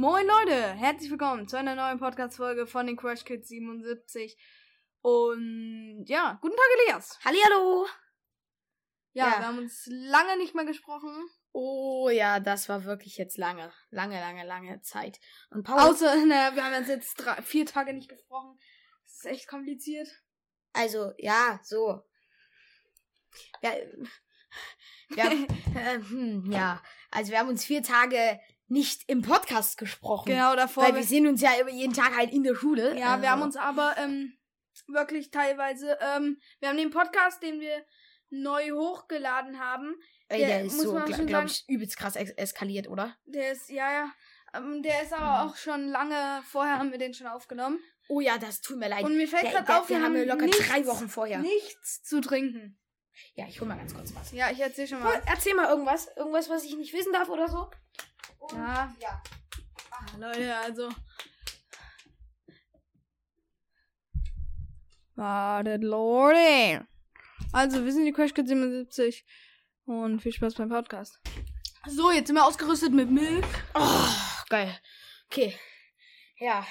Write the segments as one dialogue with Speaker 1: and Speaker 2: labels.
Speaker 1: Moin Leute, herzlich willkommen zu einer neuen Podcast-Folge von den Crash Kids 77. Und ja, guten Tag Elias.
Speaker 2: Hallihallo.
Speaker 1: Ja,
Speaker 2: Ja.
Speaker 1: wir haben uns lange nicht mehr gesprochen.
Speaker 2: Oh ja, das war wirklich jetzt lange, lange, lange, lange Zeit. Und Paul,
Speaker 1: Außer, naja, wir haben uns jetzt drei, vier Tage nicht gesprochen. Das ist echt kompliziert.
Speaker 2: also ja, so. Ja, wir, äh, hm, ja, also wir haben uns vier Tage nicht im Podcast gesprochen.
Speaker 1: Genau, davor.
Speaker 2: Weil wir sehen uns ja jeden Tag halt in der Schule.
Speaker 1: ja, wir
Speaker 2: Also,
Speaker 1: haben uns aber ähm, wirklich teilweise, ähm, wir haben den Podcast, den wir neu hochgeladen haben,
Speaker 2: Ey,
Speaker 1: der-
Speaker 2: ist
Speaker 1: muss
Speaker 2: so, glaube glaub ich, übelst krass es eskaliert, oder?
Speaker 1: der ist, ja, ja, ähm, der ist aber auch schon lange, vorher haben wir den schon aufgenommen.
Speaker 2: Oh ja, das tut mir leid.
Speaker 1: Und mir fällt gerade auf, wir
Speaker 2: haben wir
Speaker 1: haben
Speaker 2: locker
Speaker 1: nichts,
Speaker 2: drei Wochen vorher.
Speaker 1: nichts zu trinken.
Speaker 2: Ja, ich hol mal ganz kurz was.
Speaker 1: Ja, ich erzähl schon mal.
Speaker 2: erzähl mal irgendwas. Irgendwas, was ich nicht wissen darf oder so. Und,
Speaker 1: Ja.
Speaker 2: ja.
Speaker 1: Leute, also. Wartet, Leute. Also, wir sind die Crash Kids 77 und viel Spaß beim Podcast. So, jetzt sind wir ausgerüstet mit Milch.
Speaker 2: Oh, geil. Okay. Ja.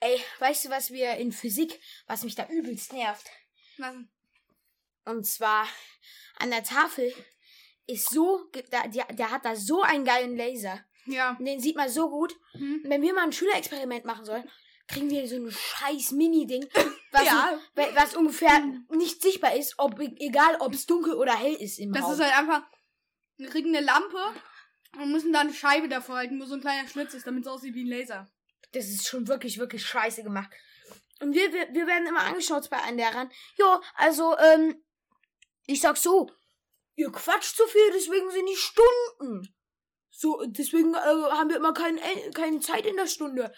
Speaker 2: Ey, weißt du, was wir in Physik, was mich da übelst nervt?
Speaker 1: Was?
Speaker 2: Und zwar an der Tafel ist so, der, der hat da so einen geilen Laser.
Speaker 1: Ja.
Speaker 2: Den sieht man so gut.
Speaker 1: Hm?
Speaker 2: Und wenn wir mal ein Schülerexperiment machen sollen, kriegen wir so ein scheiß Mini-Ding, was,
Speaker 1: Ja.
Speaker 2: was was ungefähr nicht sichtbar ist, ob egal ob es dunkel oder hell ist im
Speaker 1: Das
Speaker 2: Raum.
Speaker 1: ist halt einfach. Wir kriegen eine Lampe und müssen da eine Scheibe davor halten, wo so ein kleiner Schlitz ist, damit es aussieht wie ein Laser.
Speaker 2: Das ist schon wirklich, wirklich scheiße gemacht. Und wir, wir, wir werden immer angeschaut bei einen Lehrern. Ja, also, ähm, ich sag so, ihr quatscht zu viel, deswegen sind die Stunden. So, deswegen äh, haben wir immer kein, äh, keine Zeit in der Stunde.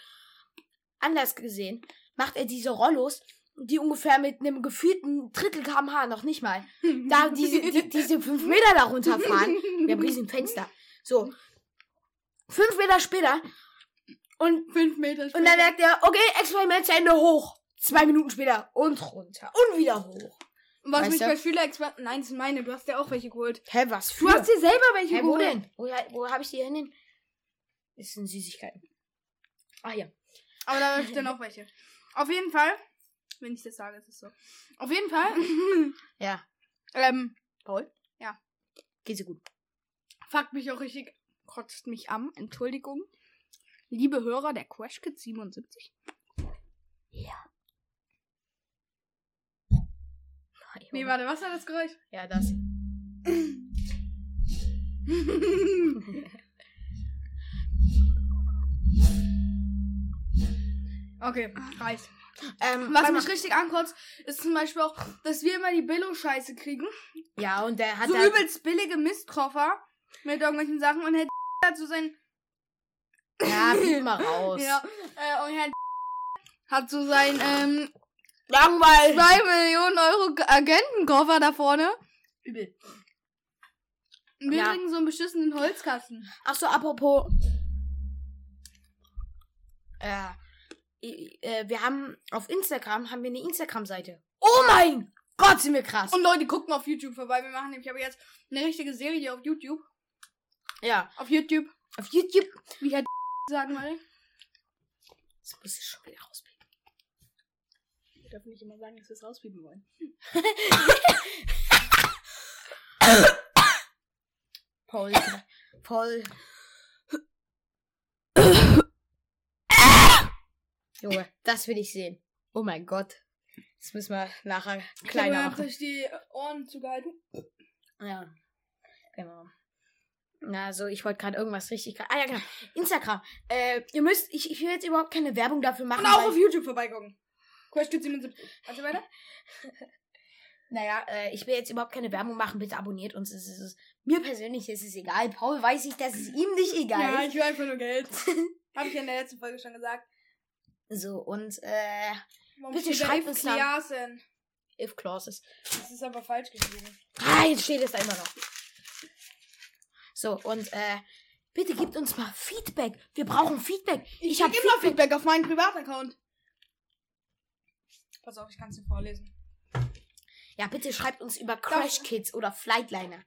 Speaker 2: Anders gesehen macht er diese Rollos, die ungefähr mit einem gefühlten Drittel kmh, noch nicht mal, da diese, die, diese fünf Meter da runterfahren. Wir haben riesen Fenster. So. Fünf Meter später. Und
Speaker 1: Fünf Meter
Speaker 2: und dann merkt er, okay, Experiment zu Ende hoch. Zwei Minuten später und runter. Und wieder hoch.
Speaker 1: Und was
Speaker 2: Weißt
Speaker 1: mich
Speaker 2: du?
Speaker 1: bei Schülerexperimenten. Nein, das sind meine, du hast ja auch welche geholt.
Speaker 2: Hä, was für?
Speaker 1: Du hast dir selber welche
Speaker 2: Hä, wo
Speaker 1: geholt.
Speaker 2: denn? Wo, wo habe ich die hin? Das sind Süßigkeiten. Ah ja.
Speaker 1: Aber da möchte ich dann auch welche. Auf jeden Fall, wenn ich das sage, ist es so. Auf jeden Fall,
Speaker 2: Ja.
Speaker 1: ähm,
Speaker 2: Paul?
Speaker 1: Ja.
Speaker 2: Geht so gut.
Speaker 1: fuckt mich auch richtig, kotzt mich an, Entschuldigung. Liebe Hörer der Crash Kids 77.
Speaker 2: Ja.
Speaker 1: Nee, warte, was war das Geräusch?
Speaker 2: Ja, das.
Speaker 1: okay, reicht.
Speaker 2: Ähm,
Speaker 1: Was mich richtig ankotzt, ist zum Beispiel auch, dass wir immer die Billo-Scheiße kriegen.
Speaker 2: ja, und der hat
Speaker 1: so übelst billige Mistkoffer mit irgendwelchen Sachen und Herr hat so sein
Speaker 2: Ja, piep mal raus.
Speaker 1: Ja, äh, und Herr hat so sein ähm,
Speaker 2: Langweil.
Speaker 1: 2 Millionen Euro Agentenkoffer da vorne.
Speaker 2: Übel.
Speaker 1: Wir
Speaker 2: Ja.
Speaker 1: kriegen so einen beschissenen Holzkasten.
Speaker 2: Ach so, apropos. Äh, äh, wir haben auf Instagram haben wir eine Instagram-Seite. Oh mein Gott, sind wir krass.
Speaker 1: Und Leute, gucken auf YouTube vorbei. Wir machen nämlich aber jetzt eine richtige Serie auf YouTube.
Speaker 2: ja,
Speaker 1: Auf YouTube.
Speaker 2: auf YouTube.
Speaker 1: Wie Herr sagen wir.
Speaker 2: Das muss ich schon wieder rauspiepen.
Speaker 1: Wir dürfen nicht immer sagen, dass wir es rauspiepen wollen.
Speaker 2: Paul. Paul. Junge, das will ich sehen. Oh mein Gott. Das müssen wir nachher kleiner
Speaker 1: ich
Speaker 2: machen.
Speaker 1: durch die Ohren zugehalten.
Speaker 2: Ja. Genau. Na, also ich wollte gerade irgendwas richtig. Ah ja, genau. Instagram. Äh, ihr müsst. Ich, ich will jetzt überhaupt keine Werbung dafür machen.
Speaker 1: Und auch auf YouTube vorbeigucken. Kids 77. Also weiter?
Speaker 2: Naja, äh, ich will jetzt überhaupt keine Werbung machen. Bitte abonniert uns. Es ist, es mir persönlich ist es egal. Paul weiß ich, dass es ihm nicht egal
Speaker 1: Ja,
Speaker 2: ist.
Speaker 1: ich will einfach nur Geld. Habe ich ja in der letzten Folge schon gesagt.
Speaker 2: So, und äh,
Speaker 1: Warum
Speaker 2: Bitte schreibt uns dann. If clauses.
Speaker 1: Das ist aber falsch geschrieben.
Speaker 2: Ah, jetzt steht es da immer noch. So, und äh, bitte gebt uns mal Feedback. Wir brauchen Feedback.
Speaker 1: Ich,
Speaker 2: Ich hab
Speaker 1: hab immer Feedback auf meinen Privataccount. Pass auf, ich kann es dir vorlesen.
Speaker 2: Ja, bitte schreibt uns über Crash Kids oder Flightliner.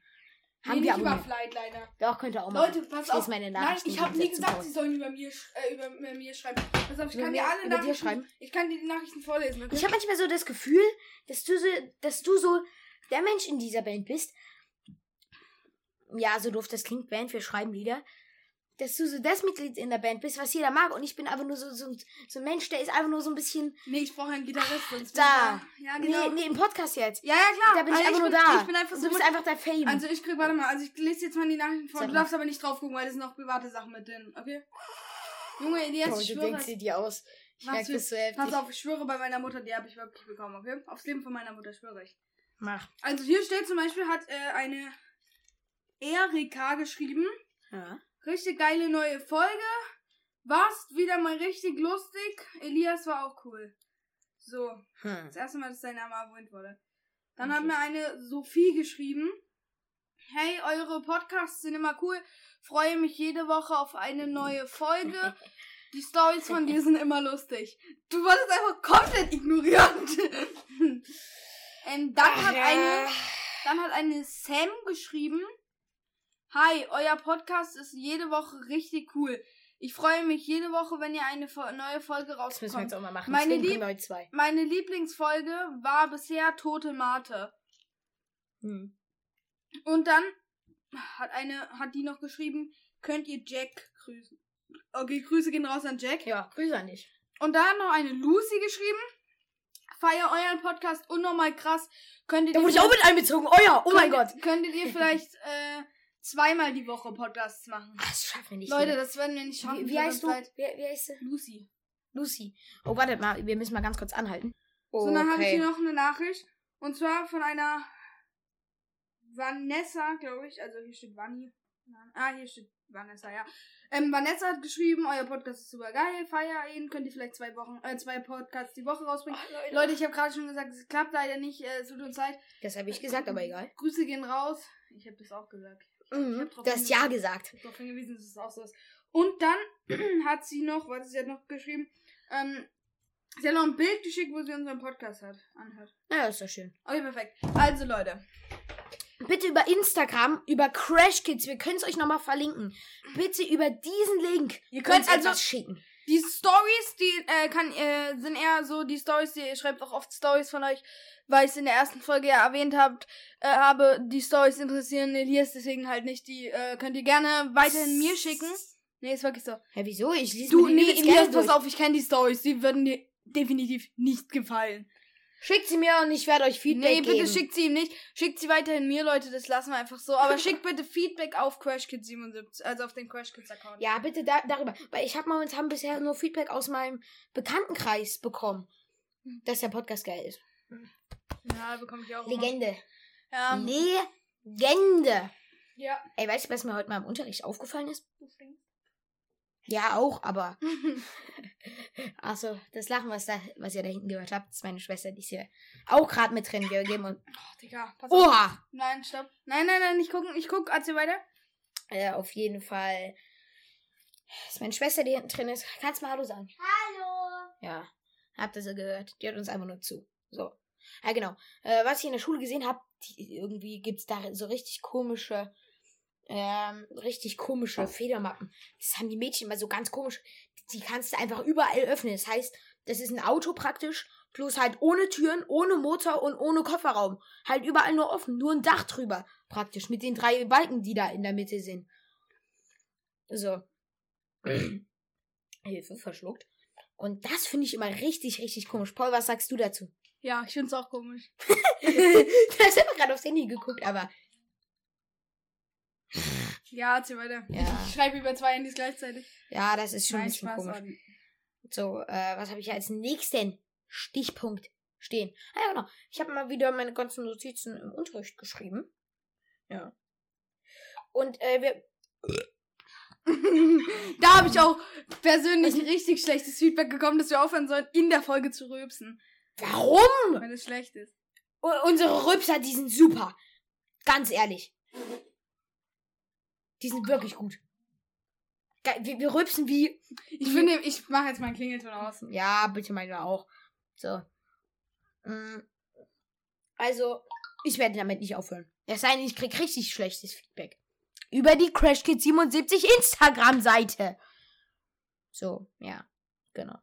Speaker 2: Haben
Speaker 1: nee,
Speaker 2: wir
Speaker 1: nicht über
Speaker 2: abonniert.
Speaker 1: Flight leider.
Speaker 2: Doch, könnt ihr auch mal.
Speaker 1: Leute, pass auf.
Speaker 2: meine
Speaker 1: Nein,
Speaker 2: Nachrichten
Speaker 1: ich habe nie gesagt, sie sollen über mir, äh, über, über mir schreiben. Pass auf, ich
Speaker 2: Über
Speaker 1: kann
Speaker 2: mir-
Speaker 1: dir alle Nachrichten
Speaker 2: schreiben?
Speaker 1: Ich kann dir die Nachrichten vorlesen, okay?
Speaker 2: Ich habe manchmal so das Gefühl, dass du so, dass du so der Mensch in dieser Band bist. Ja, so doof das klingt, Band, wir schreiben Lieder. Dass du so das Mitglied in der Band bist, was jeder mag. Und ich bin einfach nur so, so, so ein Mensch, der ist einfach nur so ein bisschen.
Speaker 1: nee, ich brauche einen Gitarrist. Sonst
Speaker 2: Da.
Speaker 1: ich Ja, genau.
Speaker 2: Nee, nee, im Podcast jetzt.
Speaker 1: Ja, ja, klar.
Speaker 2: Da bin ich
Speaker 1: Also
Speaker 2: einfach nur
Speaker 1: bin,
Speaker 2: da.
Speaker 1: Ich bin einfach
Speaker 2: du
Speaker 1: so
Speaker 2: bist einfach der Fame.
Speaker 1: Also ich krieg, warte mal, also ich lese jetzt mal die Nachrichten vor.
Speaker 2: Sag
Speaker 1: Du
Speaker 2: mal.
Speaker 1: darfst aber nicht drauf gucken, weil da sind auch private Sachen mit drin, okay? Junge, Elias,
Speaker 2: Bro,
Speaker 1: ich
Speaker 2: du
Speaker 1: schwöre.
Speaker 2: denkst dir die aus. Ich merke das so heftig.
Speaker 1: Pass auf, ich schwöre bei meiner Mutter, die habe ich wirklich bekommen, okay? Aufs Leben von meiner Mutter schwöre ich.
Speaker 2: Mach.
Speaker 1: Also hier steht zum Beispiel, hat äh, eine Erika geschrieben.
Speaker 2: Ja.
Speaker 1: Richtig geile neue Folge. Warst wieder mal richtig lustig. Elias war auch cool. So,
Speaker 2: Hm.
Speaker 1: das erste Mal, dass dein Name erwähnt wurde. Dann
Speaker 2: Okay.
Speaker 1: hat mir eine Sophie geschrieben. Hey, eure Podcasts sind immer cool. Freue mich jede Woche auf eine neue Folge. Die Stories von dir sind immer lustig. Du wolltest einfach komplett ignorierend. ähm, dann hat eine, dann hat eine Sam geschrieben. Hi, euer Podcast ist jede Woche richtig cool. Ich freue mich jede Woche, wenn ihr eine neue Folge
Speaker 2: Das müssen wir jetzt auch mal machen.
Speaker 1: Meine Lieb-. Meine Lieblingsfolge war bisher Tote Mate.
Speaker 2: Hm.
Speaker 1: Und dann hat eine, hat die noch geschrieben, könnt ihr Jack grüßen. Okay, Grüße gehen raus an Jack.
Speaker 2: Ja, Grüße an dich.
Speaker 1: Und da hat noch eine Lucy geschrieben. Feier euren Podcast unnormal krass. Könntet
Speaker 2: Da
Speaker 1: ihr
Speaker 2: wurde ich auch mit einbezogen. Euer, oh mein Gott.
Speaker 1: könntet, könntet ihr vielleicht äh, zweimal die Woche Podcasts machen?
Speaker 2: Ach, das schaffen wir nicht.
Speaker 1: Leute,
Speaker 2: mehr.
Speaker 1: das werden wir nicht schaffen.
Speaker 2: wie, wie heißt du? Wie, wie heißt du?
Speaker 1: Lucy.
Speaker 2: Lucy. Oh, wartet mal, wir müssen mal ganz kurz anhalten.
Speaker 1: So, dann habe ich hier noch eine Nachricht. Und zwar von einer Vanessa, glaube ich. Also hier steht Vanni. Ah, hier steht Vanessa, ja. Ähm, Vanessa hat geschrieben, euer Podcast ist super geil, feier ihn, könnt ihr vielleicht zwei Wochen, äh, zwei Podcasts die Woche rausbringen. Leute, ich habe gerade schon gesagt, es klappt leider nicht, äh, es tut uns leid.
Speaker 2: Das habe ich gesagt, aber egal.
Speaker 1: Grüße gehen raus. Ich habe das auch gesagt.
Speaker 2: Mhm. Du hast ja gesagt.
Speaker 1: Ich habe darauf hingewiesen, dass es auch so ist. Und dann hat sie noch, warte, sie hat noch geschrieben, ähm, sie hat noch ein Bild geschickt, wo sie unseren Podcast hat, anhört.
Speaker 2: Na, ist doch schön.
Speaker 1: Okay, perfekt. Also, Leute.
Speaker 2: Bitte über Instagram, über Crash Kids, wir können es euch nochmal verlinken. Bitte über diesen Link.
Speaker 1: Ihr könnt
Speaker 2: uns
Speaker 1: also
Speaker 2: etwas schicken.
Speaker 1: Die Stories, die äh, kann, äh, sind eher so die Stories, die ihr schreibt auch oft Stories von euch, weil ich es in der ersten Folge ja erwähnt habt, äh, habe. Die Stories interessieren Elias deswegen halt nicht. Die äh, könnt ihr gerne weiterhin mir schicken. Nee, ist wirklich so.
Speaker 2: Hä, wieso? Ich lese
Speaker 1: Du, nee, Elias, pass auf, ich kenne die Stories. Die würden dir definitiv nicht gefallen.
Speaker 2: Schickt sie mir und ich werde euch Feedback
Speaker 1: nee, bitte
Speaker 2: geben.
Speaker 1: schickt sie ihm nicht. Schickt sie weiterhin mir, Leute. Das lassen wir einfach so. Aber schickt bitte Feedback auf CrashKids77, also auf den CrashKids-Account.
Speaker 2: Ja, bitte da, darüber. Weil ich habe momentan bisher nur Feedback aus meinem Bekanntenkreis bekommen, dass der Podcast geil ist.
Speaker 1: Ja, bekomme ich auch. immer.
Speaker 2: Legende.
Speaker 1: Ja.
Speaker 2: Legende.
Speaker 1: ja.
Speaker 2: Ey, weißt du, was mir heute mal im Unterricht aufgefallen ist? Ja, auch, aber. Achso, das Lachen, was, da, was ihr da hinten gehört habt, ist meine Schwester, die ist hier auch gerade mit drin. Wir geben uns.
Speaker 1: Oh, Digga, pass auf.
Speaker 2: Oha!
Speaker 1: Nein, stopp. Nein, nein, nein, nicht gucken. Ich guck, erzähl weiter.
Speaker 2: Äh, auf jeden Fall. Ist meine Schwester, die hinten drin ist. Kannst du mal Hallo sagen?
Speaker 3: Hallo.
Speaker 2: Ja. Habt ihr sie gehört? Die hört uns einfach nur zu. So. Ja, genau. Äh, was ich in der Schule gesehen habe, irgendwie gibt's da so richtig komische, ähm, richtig komische Federmappen. Das haben die Mädchen immer so ganz komisch. Die kannst du einfach überall öffnen. Das heißt, das ist ein Auto praktisch, bloß halt ohne Türen, ohne Motor und ohne Kofferraum. Halt überall nur offen, nur ein Dach drüber, praktisch, mit den drei Balken, die da in der Mitte sind. So. Hilfe, verschluckt. Und das finde ich immer richtig, richtig komisch. Paul, was sagst du dazu?
Speaker 1: Ja, ich find's auch komisch.
Speaker 2: du hast immer gerade aufs Handy geguckt, aber.
Speaker 1: Ja, erzähl weiter.
Speaker 2: Ja.
Speaker 1: Ich schreibe über zwei Handys gleichzeitig.
Speaker 2: Ja, das ist schon ein
Speaker 1: Nein,
Speaker 2: bisschen
Speaker 1: Spaß.
Speaker 2: komisch.
Speaker 1: Adi.
Speaker 2: So, äh, was habe ich als nächsten Stichpunkt stehen? Ah ja, genau. Ich habe mal wieder meine ganzen Notizen im Unterricht geschrieben. Ja. Und äh, wir.
Speaker 1: da habe ich auch persönlich richtig schlechtes Feedback bekommen, dass wir aufhören sollen, in der Folge zu rülpsen.
Speaker 2: Warum?
Speaker 1: Wenn es schlecht ist.
Speaker 2: U unsere Rübser, die sind super. Ganz ehrlich. Die sind wirklich gut. Wir, wir rübsen wie.
Speaker 1: Ich finde, ich mache jetzt meinen Klingelton aus.
Speaker 2: Ja, bitte meine auch. So. Mm. Also, Ich werde damit nicht aufhören. Es sei denn, ich krieg richtig schlechtes Feedback. Über die CrashKid77 Instagram-Seite. So, ja, genau.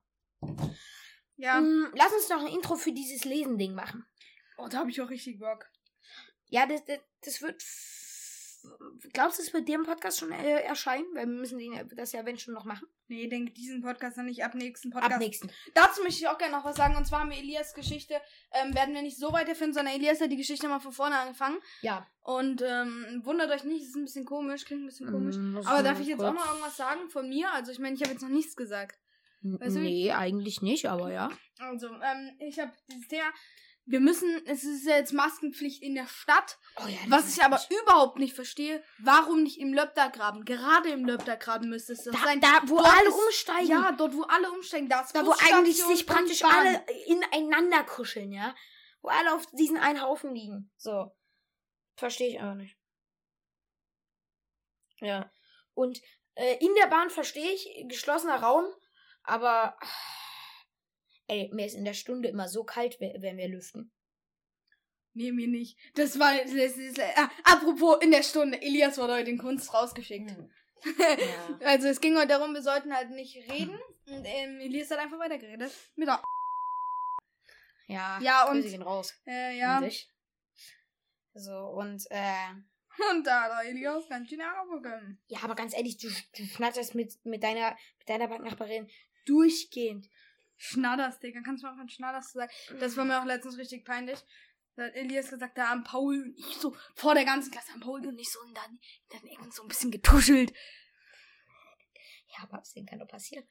Speaker 1: Ja.
Speaker 2: Mm, lass uns noch ein Intro für dieses Lesending machen.
Speaker 1: Oh, da habe ich auch richtig Bock.
Speaker 2: Ja, das, das, das wird. Glaubst du, es wird dir im Podcast schon äh, erscheinen? Weil wir müssen den, das ja, wenn schon noch machen.
Speaker 1: Nee, denke diesen Podcast dann nicht ab nächsten Podcast.
Speaker 2: Ab nächsten.
Speaker 1: Dazu möchte ich auch gerne noch was sagen. Und zwar haben wir Elias Geschichte, ähm, werden wir nicht so weiterführen, sondern Elias hat die Geschichte mal von vorne angefangen.
Speaker 2: Ja.
Speaker 1: Und ähm, wundert euch nicht, es ist ein bisschen komisch, klingt ein bisschen komisch.
Speaker 2: Mm,
Speaker 1: Aber darf ich jetzt auch
Speaker 2: kurz-
Speaker 1: mal irgendwas sagen von mir? Also ich meine, ich habe jetzt noch nichts gesagt. Weißt du,
Speaker 2: nee, eigentlich nicht, aber ja.
Speaker 1: Also, ähm, ich habe dieses Thema. Wir müssen, es ist ja jetzt Maskenpflicht in der Stadt.
Speaker 2: Oh ja,
Speaker 1: Was ich aber überhaupt nicht verstehe, warum nicht im Löbdergraben? Gerade im Löbdergraben müsste es das
Speaker 2: da,
Speaker 1: sein.
Speaker 2: da, wo
Speaker 1: Dort
Speaker 2: alle
Speaker 1: ist-
Speaker 2: umsteigen.
Speaker 1: Ja, dort, wo alle umsteigen, da ist
Speaker 2: Da, wo eigentlich sich praktisch alle ineinander kuscheln, ja? Wo alle auf diesen einen Haufen liegen. So. Verstehe ich aber nicht. Ja. Und äh, in der Bahn verstehe ich, geschlossener Raum, aber. Ey, mir ist in der Stunde immer so kalt, we- wenn wir lüften.
Speaker 1: Nee, mir nicht. Das war. Das ist, äh, apropos in der Stunde. Elias wurde heute in Kunst rausgeschickt.
Speaker 2: Ja.
Speaker 1: Also es ging heute darum, wir sollten halt nicht reden. Und ähm, Elias hat einfach weitergeredet. Mit der
Speaker 2: Ja,
Speaker 1: Ja, und-
Speaker 2: Grüße gehen raus.
Speaker 1: äh, ja.
Speaker 2: Und ich. So, und, äh.
Speaker 1: Und da hat Elias ganz schön aufgegangen.
Speaker 2: Ja, aber ganz ehrlich, du, du schnatterst mit, mit deiner, mit deiner Banknachbarin durchgehend.
Speaker 1: Schnadders, Digga. Kannst du mal von Schnadders sagen? Das war mir auch letztens richtig peinlich. Da hat Elias gesagt, da haben Paul und ich so vor der ganzen Klasse haben Paul und ich so in den, in den Ecken so ein bisschen getuschelt.
Speaker 2: Ja, aber das kann doch passieren.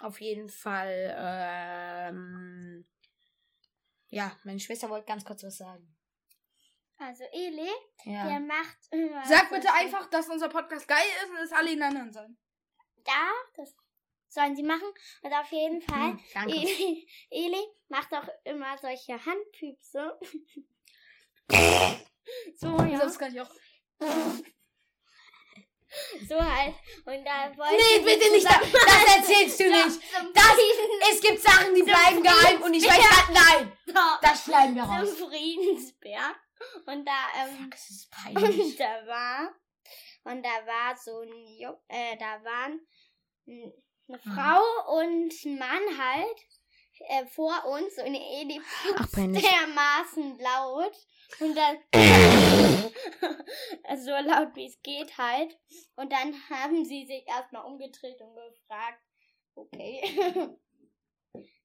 Speaker 2: Auf jeden Fall, ähm, ja, meine Schwester wollte ganz kurz was sagen.
Speaker 3: Also Eli, der
Speaker 2: Ja.
Speaker 3: macht immer.
Speaker 1: Sag bitte einfach, dass unser Podcast geil ist und dass alle ihn anhören sollen.
Speaker 3: Ja, das sollen sie machen. Und auf jeden Fall,
Speaker 2: Hm, danke.
Speaker 3: Eli, Eli macht auch immer solche Handpüpse. so, ja.
Speaker 1: Das kann ich auch.
Speaker 3: So halt. Und da wollte
Speaker 2: Nee, bitte nicht, das, das erzählst du nicht. Das, es gibt Sachen, die bleiben geheim und ich weiß grad, nein, das schneiden wir raus.
Speaker 3: zum Friedensberg. Und da, ähm,
Speaker 2: Das ist
Speaker 3: und
Speaker 2: peinlich.
Speaker 3: da war, und da war so ein, äh, da waren eine
Speaker 2: Mhm.
Speaker 3: Frau und ein Mann halt äh, vor uns und
Speaker 2: Ach, peinlich.
Speaker 3: dermaßen laut und dann so laut wie es geht halt und dann haben sie sich erstmal umgedreht und gefragt, okay.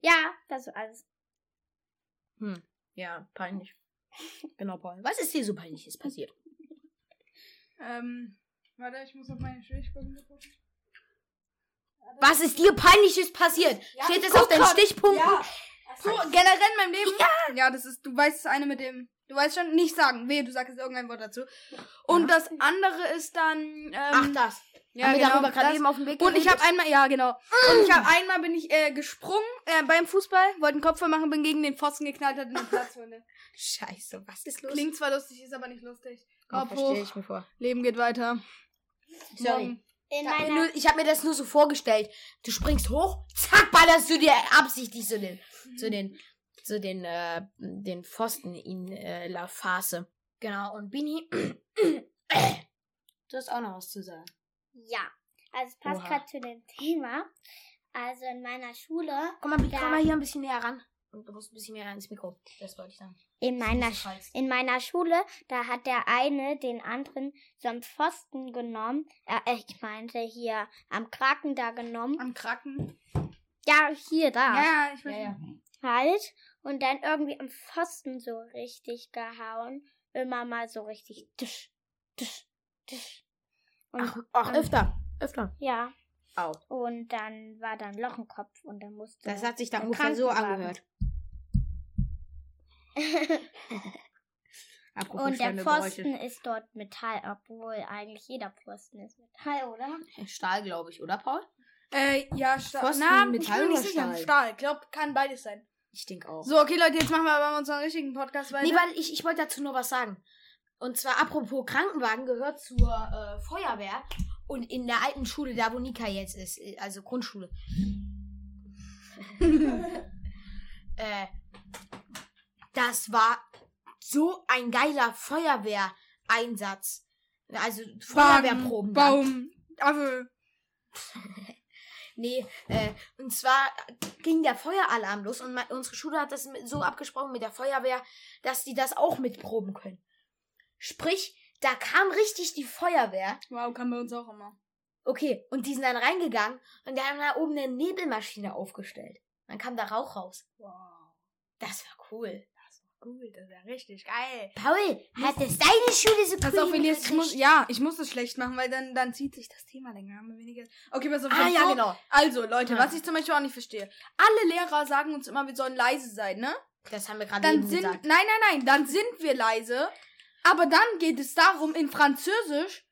Speaker 3: ja, das war alles.
Speaker 2: Hm, ja, peinlich. Genau, Paul. Was ist dir so peinliches passiert?
Speaker 1: Ähm, warte, ich muss auf meine Stichpunkte gucken.
Speaker 2: Was ist dir peinliches passiert?
Speaker 1: Ja,
Speaker 2: Steht es auf deinen
Speaker 1: grad.
Speaker 2: Stichpunkten?
Speaker 1: Ja. So, generell in meinem Leben. Ja. Ja, das ist, du weißt das eine mit dem, du weißt schon, nicht sagen. Weh, du sagst jetzt irgendein Wort dazu. Und das andere ist dann, ähm,
Speaker 2: Ach, das.
Speaker 1: ja,
Speaker 2: Haben wir
Speaker 1: genau,
Speaker 2: darüber gerade
Speaker 1: das.
Speaker 2: eben auf dem Weg
Speaker 1: Und ich habe einmal, ja, genau. Und ich habe einmal bin ich äh, gesprungen äh, beim Fußball, wollte einen Kopf voll machen, bin gegen den Pfosten geknallt, hatte eine Platzwunde.
Speaker 2: Scheiße, was ist los?
Speaker 1: Klingt zwar lustig, ist aber nicht lustig.
Speaker 2: oh,
Speaker 1: Kopf
Speaker 2: verstehe
Speaker 1: hoch,
Speaker 2: ich mir vor.
Speaker 1: Leben geht weiter.
Speaker 2: Sorry.
Speaker 1: Morgen.
Speaker 3: In
Speaker 2: Ja,
Speaker 3: meiner,
Speaker 2: nur, ich habe mir das nur so vorgestellt. Du springst hoch, zack, ballerst du dir absichtlich so den, so den, so den, äh, den Pfosten in äh, La Face. Genau, und Bini, du hast auch noch was zu sagen.
Speaker 3: ja, also es passt gerade zu dem Thema. Also in meiner Schule,
Speaker 2: Komm mal, komm mal hier ein bisschen näher ran. Und du musst ein bisschen näher ins Mikro. Das wollte ich sagen.
Speaker 3: In meiner. In meiner Schule, da hat der eine den anderen so einen Pfosten genommen. Äh, ich meinte hier am Kraken da genommen.
Speaker 1: Am Kraken.
Speaker 3: Ja, hier da.
Speaker 1: Ja, ja, ich weiß.
Speaker 2: Ja, ja.
Speaker 3: Halt. Und dann irgendwie am Pfosten so richtig gehauen. Immer mal so richtig. Tisch, tisch, tisch. Und
Speaker 2: Ach, ach, öfter. Öfter.
Speaker 3: ja.
Speaker 2: Au.
Speaker 3: Und dann war dann Loch im Kopf und dann musste.
Speaker 2: Das hat sich dann ungefähr so angehört. Apropos
Speaker 3: Und der
Speaker 2: schlimme Geräusche.
Speaker 3: Pfosten ist dort Metall, obwohl eigentlich jeder Pfosten ist Metall, oder?
Speaker 2: Stahl, glaube ich, oder, Paul?
Speaker 1: Äh, ja, Stahl.
Speaker 2: Pfosten,
Speaker 1: Na, ich
Speaker 2: Metall
Speaker 1: bin nicht
Speaker 2: oder
Speaker 1: sicher.
Speaker 2: Stahl?
Speaker 1: Stahl. Ich glaube, kann beides sein.
Speaker 2: Ich denke auch.
Speaker 1: So, okay, Leute, jetzt machen wir aber unseren richtigen Podcast weiter.
Speaker 2: Nee, weil ich, ich wollte dazu nur was sagen. Und zwar, apropos Krankenwagen, gehört zur äh, Feuerwehr. Und in der alten Schule, da wo Nika jetzt ist, äh, also äh, da Das war so ein geiler Feuerwehreinsatz. Also Feuerwehrproben.
Speaker 1: Baum, Affe.
Speaker 2: Nee, äh, und zwar ging der Feueralarm los und unsere Schule hat das so abgesprochen mit der Feuerwehr, dass die das auch mitproben können. Sprich, da kam richtig die Feuerwehr.
Speaker 1: Wow, kann bei uns auch immer.
Speaker 2: Okay, und die sind dann reingegangen und die haben da oben eine Nebelmaschine aufgestellt. Dann kam da Rauch raus.
Speaker 1: Wow.
Speaker 2: Das war cool.
Speaker 1: Gut, das wäre richtig geil.
Speaker 2: Paul, hat es deine Schule so
Speaker 1: Pass
Speaker 2: cool
Speaker 1: auf, Elias, ich muss, ja, ich muss das schlecht machen, weil dann, dann zieht sich das Thema länger. Haben wir weniger. Okay, pass auf.
Speaker 2: Ah, ja, genau.
Speaker 1: Also, Leute,
Speaker 2: Ja.
Speaker 1: was ich zum Beispiel auch nicht verstehe. Alle Lehrer sagen uns immer, wir sollen leise sein, ne?
Speaker 2: Das haben wir gerade
Speaker 1: Dann
Speaker 2: eben
Speaker 1: sind,
Speaker 2: gesagt.
Speaker 1: nein, nein, nein, dann sind wir leise. Aber dann geht es darum, in Französisch,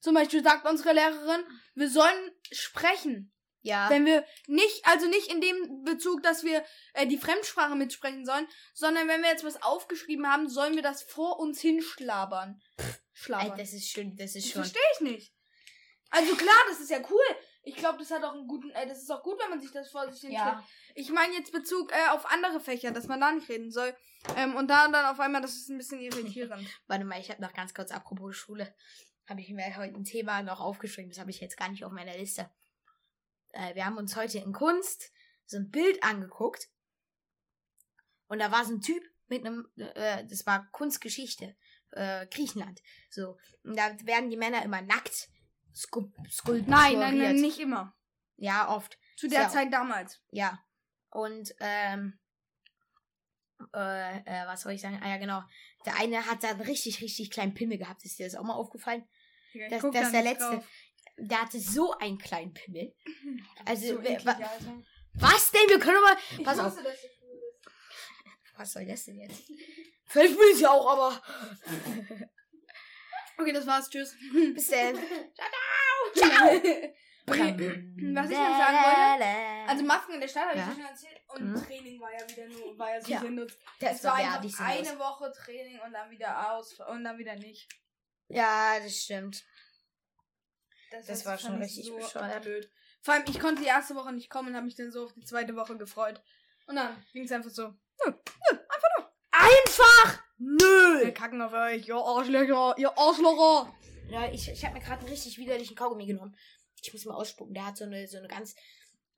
Speaker 1: zum Beispiel sagt unsere Lehrerin, wir sollen sprechen.
Speaker 2: Ja.
Speaker 1: Wenn wir nicht, also nicht in dem Bezug, dass wir äh, die Fremdsprache mitsprechen sollen, sondern wenn wir jetzt was aufgeschrieben haben, sollen wir das vor uns hinschlabern.
Speaker 2: Ey,
Speaker 1: Schlabern.
Speaker 2: das ist schön, das ist
Speaker 1: Das
Speaker 2: schon.
Speaker 1: verstehe ich nicht. Also klar, das ist ja cool. Ich glaube, das hat auch einen guten, äh, das ist auch gut, wenn man sich das vor sich hinschlägt.
Speaker 2: Ja.
Speaker 1: Ich meine jetzt Bezug äh, auf andere Fächer, dass man da nicht reden soll. Ähm, und da dann auf einmal, das ist ein bisschen irritierend.
Speaker 2: Warte mal, ich habe noch ganz kurz, apropos Schule, habe ich mir heute ein Thema noch aufgeschrieben. Das habe ich jetzt gar nicht auf meiner Liste. Äh, wir haben uns heute in Kunst so ein Bild angeguckt. Und da war so ein Typ mit einem, äh, das war Kunstgeschichte, äh, Griechenland. So. Und da werden die Männer immer nackt sku- skulpturiert.
Speaker 1: nein, nein, nein, nicht immer.
Speaker 2: Ja, oft.
Speaker 1: Zu der
Speaker 2: Ja.
Speaker 1: Zeit damals.
Speaker 2: Ja. Und, ähm, äh, äh, was soll ich sagen? Ah ja, genau. Der eine hat da einen richtig, richtig kleinen Pimmel gehabt. Ist dir das auch mal aufgefallen?
Speaker 1: Ich
Speaker 2: Das- das
Speaker 1: da
Speaker 2: ist der letzte.
Speaker 1: drauf.
Speaker 2: Der hatte so einen kleinen Pimmel. Also,
Speaker 1: So eklig,
Speaker 2: wa-
Speaker 1: Alter.
Speaker 2: was denn? Wir können mal.
Speaker 1: Ich
Speaker 2: Pass auf.
Speaker 1: wusste, bist.
Speaker 2: Was soll das denn jetzt? Fällt mir ja auch, aber.
Speaker 1: Okay, das war's. Tschüss.
Speaker 2: Bis dann.
Speaker 1: okay, was ich noch sagen wollte. Also Masken in der Stadt habe
Speaker 2: Ja.
Speaker 1: ich schon erzählt. Und
Speaker 2: Mhm.
Speaker 1: Training war ja wieder nur, war ja so
Speaker 2: Ja.
Speaker 1: sinnlos.
Speaker 2: das
Speaker 1: Es war einfach eine. Woche Training und dann wieder aus und dann wieder nicht.
Speaker 2: Ja, das stimmt. Das
Speaker 1: ist-
Speaker 2: war schon
Speaker 1: ich
Speaker 2: richtig bescheuert.
Speaker 1: blöd. Vor allem, ich konnte die erste Woche nicht kommen und habe mich dann so auf die zweite Woche gefreut. Und dann ging es einfach so, nö, nö, einfach nur.
Speaker 2: Einfach!
Speaker 1: Wir
Speaker 2: Nö!
Speaker 1: kacken auf euch, ihr Arschlöcher, ihr Arschlocher.
Speaker 2: Ja, ich, ich habe mir gerade einen richtig widerlichen Kaugummi genommen. Ich muss mal ausspucken. Der hat so eine, so eine ganz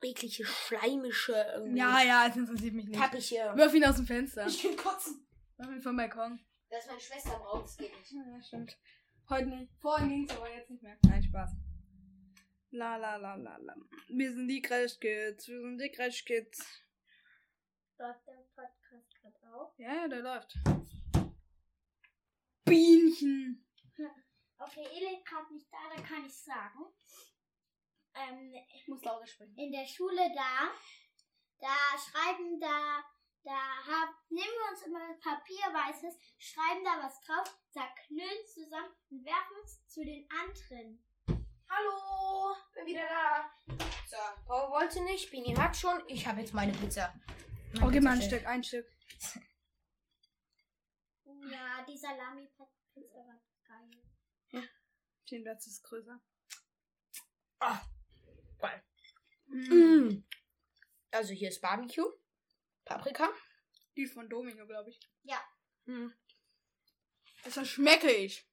Speaker 2: eklige, schleimische, irgendwie
Speaker 1: Ja, ja, es interessiert mich nicht.
Speaker 2: pappige.
Speaker 1: Wirf ihn aus dem Fenster.
Speaker 2: Ich will kotzen.
Speaker 1: Wirf ihn vom Balkon.
Speaker 2: Das ist meine Schwester braucht, das geht nicht.
Speaker 1: Ja, stimmt. Heute nicht. Vorhin ging's, aber jetzt nicht mehr. Nein, Spaß. La la la la la. Wir sind die Crash Kids. Wir sind die Crash Kids.
Speaker 3: Läuft der Podcast gerade auch?
Speaker 1: Ja, ja, der läuft. Bienchen.
Speaker 3: Okay, Eli ist gerade nicht da, da kann ich sagen. Ähm,
Speaker 1: Ich muss lauter sprechen.
Speaker 3: in der Schule da, da schreiben da, da hab, nehmen wir uns immer Papier weißes, schreiben da was drauf, zerknüllen zusammen und werfen es zu den anderen.
Speaker 2: Hallo, bin wieder da. So, Paul wollte nicht, Bini hat schon. Ich habe jetzt meine Pizza. Mein
Speaker 1: Okay, mal ein. Stück, ein Stück.
Speaker 3: Ja, die Salami-Pizza war geil.
Speaker 1: Den Platz ist größer.
Speaker 2: Ah, geil.
Speaker 1: Mm.
Speaker 2: Mm. Also hier ist Barbecue, Paprika.
Speaker 1: Die von Domino, glaube ich.
Speaker 3: Ja.
Speaker 2: Mm.
Speaker 1: Das war schmeckig.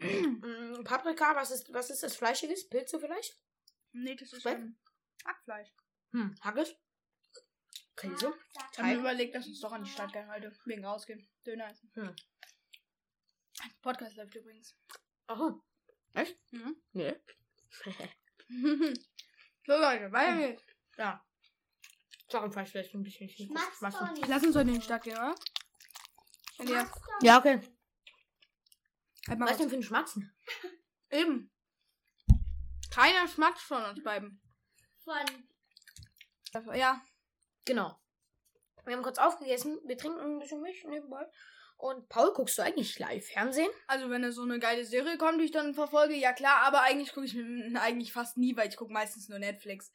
Speaker 2: Mm, Paprika, was ist, was ist das Fleischiges? Pilze vielleicht?
Speaker 1: Nee, das ist
Speaker 2: Speck?
Speaker 1: ähm, Hackfleisch.
Speaker 2: Hm, Haggis? Käse?
Speaker 1: Ich habe mir überlegt, dass uns doch an die Stadt gehen heute. Wegen rausgehen. Döner essen.
Speaker 2: Hm.
Speaker 1: Podcast läuft übrigens.
Speaker 2: Aha. Echt?
Speaker 1: Mhm.
Speaker 2: Nee.
Speaker 1: so Leute, weiter geht's.
Speaker 2: ja. Sorgenfleisch vielleicht ein bisschen.
Speaker 3: Ich mag's doch nicht.
Speaker 1: Lass uns heute in die Stadt gehen, oder? Ja,
Speaker 2: okay.
Speaker 1: Halt mal
Speaker 2: Was denn für ein Schmatzen?
Speaker 1: Eben. Keiner schmatzt von uns beiden.
Speaker 3: Von
Speaker 1: Ja.
Speaker 2: Genau. Wir haben kurz aufgegessen. Wir trinken ein bisschen Milch nebenbei. Und Paul, guckst du eigentlich live Fernsehen?
Speaker 1: Also wenn da so eine geile Serie kommt, die ich dann verfolge, ja klar, aber eigentlich gucke ich mir eigentlich fast nie, weil ich gucke meistens nur Netflix.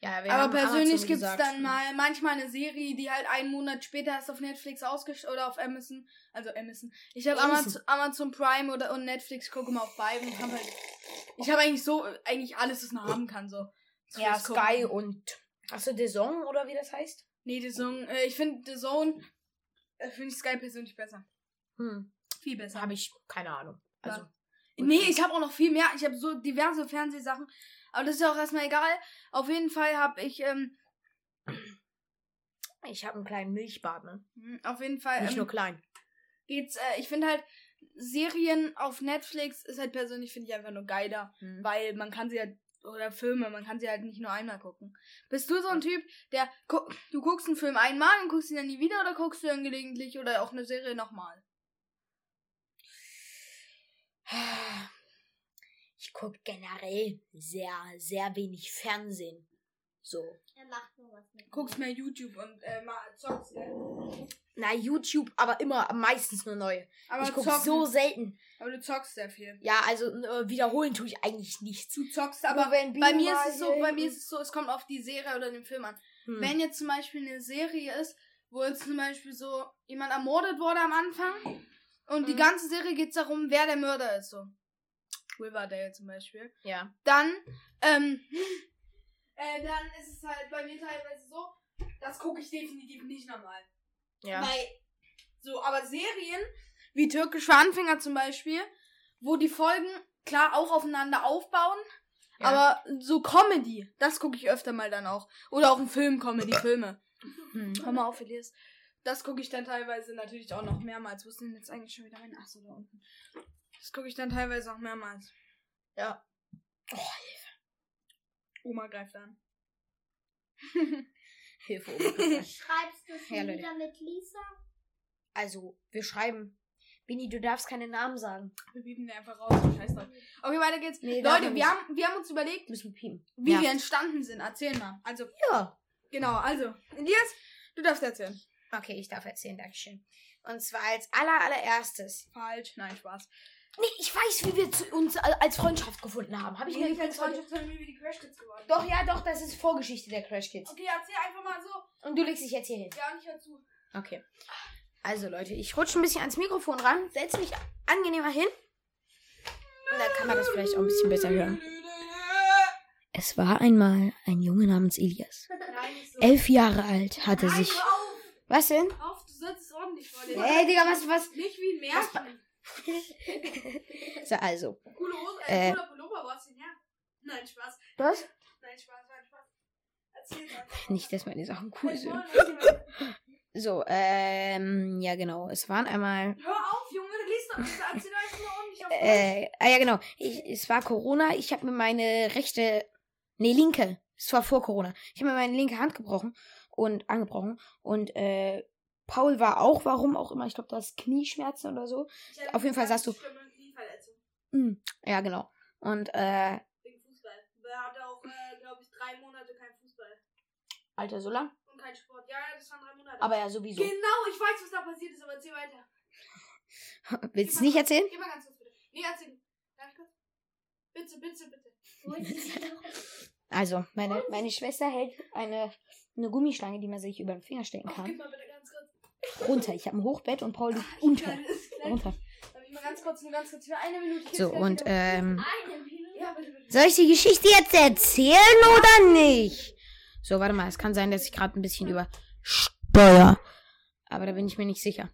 Speaker 2: Ja, wir
Speaker 1: aber
Speaker 2: haben
Speaker 1: persönlich gibt's
Speaker 2: gesagt.
Speaker 1: dann mal manchmal eine Serie, die halt einen Monat später erst auf Netflix ausgestellt oder auf Amazon. Also Amazon. Ich habe
Speaker 2: Amazon.
Speaker 1: Amazon, Prime oder und Netflix, gucke mal auf beiden. und Hab halt, ich habe eigentlich so, eigentlich alles, was man haben kann, so.
Speaker 2: Ja,
Speaker 1: Fürs Gucken.
Speaker 2: Sky und. Hast du The Zone oder wie das heißt?
Speaker 1: Nee, The Zone, äh, ich finde The Zone äh, finde ich Sky persönlich besser.
Speaker 2: Hm.
Speaker 1: Viel besser.
Speaker 2: Habe ich keine Ahnung. Also.
Speaker 1: Nee, ich habe auch noch viel mehr. Ich habe so diverse Fernsehsachen. Aber das ist ja auch erstmal egal. Auf jeden Fall habe ich, ähm,
Speaker 2: Ich habe einen kleinen Milchbart, ne?
Speaker 1: hm, auf jeden Fall
Speaker 2: Nicht
Speaker 1: ähm,
Speaker 2: nur klein.
Speaker 1: geht's, äh, ich finde halt, Serien auf Netflix ist halt persönlich, finde ich einfach nur geiler.
Speaker 2: Hm.
Speaker 1: Weil man kann sie halt, oder Filme, man kann sie halt nicht nur einmal gucken. Bist du so ein Typ, der, gu du guckst einen Film einmal und guckst ihn dann nie wieder oder guckst du dann gelegentlich oder auch eine Serie nochmal?
Speaker 2: Ich gucke generell sehr, sehr wenig Fernsehen. So.
Speaker 3: Er macht nur was mit.
Speaker 1: Guckst mehr YouTube und, äh, mal zockst, gell?
Speaker 2: Na, YouTube, aber immer meistens nur neu.
Speaker 1: Aber
Speaker 2: ich gucke so selten.
Speaker 1: Aber du zockst sehr viel.
Speaker 2: Ja, also äh, wiederholen tue ich eigentlich nichts.
Speaker 1: Du zockst,
Speaker 2: Nur
Speaker 1: aber
Speaker 2: wenn
Speaker 1: bei mir ist es so, bei mir ist es so, es kommt auf die Serie oder den Film an.
Speaker 2: Hm.
Speaker 1: Wenn jetzt zum Beispiel eine Serie ist, wo jetzt zum Beispiel so jemand ermordet wurde am Anfang und die
Speaker 2: Mhm.
Speaker 1: ganze Serie geht darum, wer der Mörder ist, so. Riverdale zum Beispiel.
Speaker 2: Ja.
Speaker 1: Dann, ähm, äh, dann ist es halt bei mir teilweise so, das gucke ich definitiv nicht nochmal.
Speaker 2: Ja.
Speaker 1: Weil, so, aber Serien, wie Türkisch für Anfänger zum Beispiel, wo die Folgen klar auch aufeinander aufbauen,
Speaker 2: Ja.
Speaker 1: aber so Comedy, das gucke ich öfter mal dann auch. Oder auch ein Film, Comedy-Filme.
Speaker 2: Hm.
Speaker 1: Hör mal auf, Elias. Das gucke ich dann teilweise natürlich auch noch mehrmals. Wo ist denn jetzt eigentlich schon wieder mein? Ach so, da unten. Das gucke ich dann teilweise auch mehrmals.
Speaker 2: Ja.
Speaker 1: Oma greift an.
Speaker 2: Hilfe. Oma.
Speaker 3: Schreibst du es
Speaker 2: Ja,
Speaker 3: wieder mit Lisa?
Speaker 2: also, wir schreiben. Bini, du darfst keine Namen sagen.
Speaker 1: Wir bieben den einfach raus. Scheiß drauf. Okay, weiter geht's.
Speaker 2: Nee,
Speaker 1: Leute, wir haben, wir haben uns überlegt,
Speaker 2: Müssen wir piepen.
Speaker 1: wie
Speaker 2: ja.
Speaker 1: wir entstanden sind. Erzähl mal. Also,
Speaker 2: Ja.
Speaker 1: genau, also. Elias, du darfst erzählen.
Speaker 2: Okay, ich darf erzählen, Dankeschön. Und zwar als aller, allererstes.
Speaker 1: Falsch. Nein, Spaß.
Speaker 2: Nee, ich weiß, wie wir uns al- als Freundschaft gefunden haben. Habe ich mir
Speaker 1: nicht als Freundschaft, sondern wie wir die Crash Kids geworden
Speaker 2: Doch, ja, doch, das ist Vorgeschichte der Crash Kids.
Speaker 1: Okay, erzähl einfach mal so.
Speaker 2: Und du legst dich jetzt hier hin.
Speaker 1: Ja, nicht dazu.
Speaker 2: Okay. Also, Leute, ich rutsche ein bisschen ans Mikrofon ran, setze mich angenehmer hin. Und dann kann man das vielleicht auch ein bisschen besser hören. Es war einmal ein Junge namens Elias.
Speaker 1: Nein, so.
Speaker 2: Elf Jahre alt hatte
Speaker 1: Nein,
Speaker 2: sich.
Speaker 1: auf.
Speaker 2: Was denn?
Speaker 1: Auf, du sollst es ordentlich vorlesen.
Speaker 2: Ey, Digga, was, was?
Speaker 1: Nicht wie ein Märchen.
Speaker 2: So, also.
Speaker 1: Coole Hose, äh,
Speaker 2: Äh.
Speaker 1: cooler Pullover, wo hast du den her? Nein, Spaß.
Speaker 2: Was?
Speaker 1: Nein, Spaß, nein, Spaß. Erzähl mal.
Speaker 2: Nicht, dass meine Sachen cool sind. So, ähm, ja, genau. Es waren einmal.
Speaker 1: Hör auf, Junge, lies doch. Erzähl euch ordentlich auf
Speaker 2: Äh, ah ja, genau. Ich, es war Corona. Ich habe mir meine rechte. Nee, linke. Es war vor Corona. Ich habe mir meine linke Hand gebrochen und angebrochen. Und äh, Paul war auch, warum auch immer. Ich glaube, das Knieschmerzen oder so. Auf jeden Fall sagst du- Hm, ja, genau. Und, äh,
Speaker 1: wegen Fußball. Er hatte auch, äh, glaube ich, drei Monate kein Fußball.
Speaker 2: Alter, so lang?
Speaker 1: Und kein Sport. Ja, ja, das waren drei Monate.
Speaker 2: Aber ja, sowieso.
Speaker 1: Genau, ich weiß, was da passiert ist, aber erzähl weiter.
Speaker 2: Willst du es nicht erzählen?
Speaker 1: Geh mal ganz kurz bitte. Nee, erzähl. Ganz kurz. Bitte, bitte, bitte.
Speaker 2: Also, meine, meine Schwester hält eine, eine Gummischlange, die man sich über den Finger stecken
Speaker 1: Oh,
Speaker 2: kann.
Speaker 1: gib mal bitte.
Speaker 2: Runter. Ich habe ein Hochbett und Paul liegt unter.
Speaker 1: Ist gleich.
Speaker 2: Runter.
Speaker 1: Darf ich mal ganz kurz, nur ganz kurz für eine Minute. Ich
Speaker 2: So, und, ähm. Soll ich die Geschichte jetzt erzählen oder nicht? So, warte mal. Es kann sein, dass ich gerade ein bisschen übersteuer. Aber da bin ich mir nicht sicher.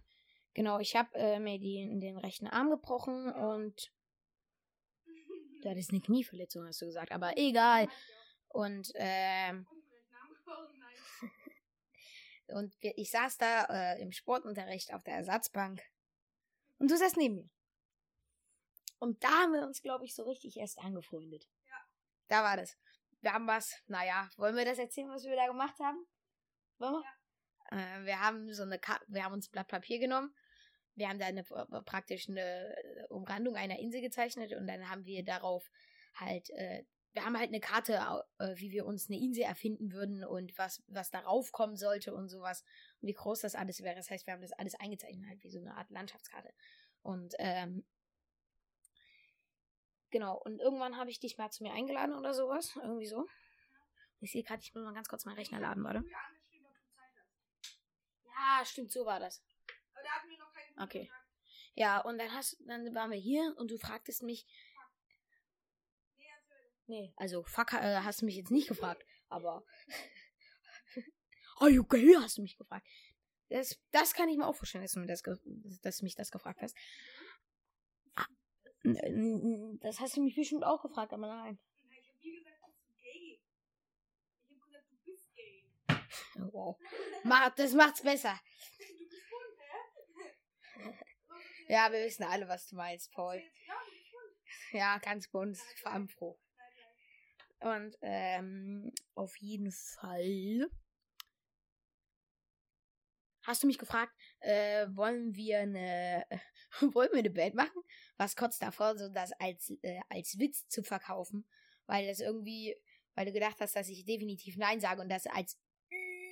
Speaker 2: Genau, ich habe äh, mir die, den rechten Arm gebrochen und das ist eine Knieverletzung, hast du gesagt. Aber egal. Und, ähm, und ich saß da äh, im Sportunterricht auf der Ersatzbank. Und du saßt neben mir. Und da haben wir uns, glaube ich, so richtig erst angefreundet. Da war das. Wir haben was, naja, wollen wir das erzählen, was wir da gemacht haben? Wollen wir? Äh, wir haben so eine Ka wir haben uns ein Blatt Papier genommen. Wir haben da eine, äh, praktisch eine äh, Umrandung einer Insel gezeichnet und dann haben wir darauf halt, äh, wir haben halt eine Karte, äh, wie wir uns eine Insel erfinden würden und was, was darauf kommen sollte und sowas. Und wie groß das alles wäre. Das heißt, wir haben das alles eingezeichnet, halt wie so eine Art Landschaftskarte. Und, ähm, Genau, und irgendwann habe ich dich mal zu mir eingeladen oder sowas. Irgendwie so. Ich sehe gerade, ich muss mal ganz kurz meinen Rechner laden, warte. Ja, stimmt, so war das.
Speaker 1: Aber da hatten wir noch keinen
Speaker 2: Okay. Ja, und dann hast dann waren wir hier und du fragtest mich. Nee, also fuck äh, hast du mich jetzt nicht gefragt, aber Are you gay? hast du mich gefragt. Das, das kann ich mir auch vorstellen, dass du, das, dass du mich das gefragt hast. Ah, Das hast du mich bestimmt auch gefragt, aber nein.
Speaker 1: Ich hab nie gesagt, dass du gay. Ich hab gesagt, du bist gay.
Speaker 2: Wow. Das macht's besser.
Speaker 1: Du bist bunt, hä?
Speaker 2: Ja, wir wissen alle, was du meinst, Paul.
Speaker 1: Bist.
Speaker 2: Ja, ganz bunt, vor allem froh. Und ähm, auf jeden Fall hast du mich gefragt, äh, wollen wir eine wollen wir eine Band machen? Was kotzt davor, so das als äh, als Witz zu verkaufen, weil das irgendwie, weil du gedacht hast, dass ich definitiv nein sage und das als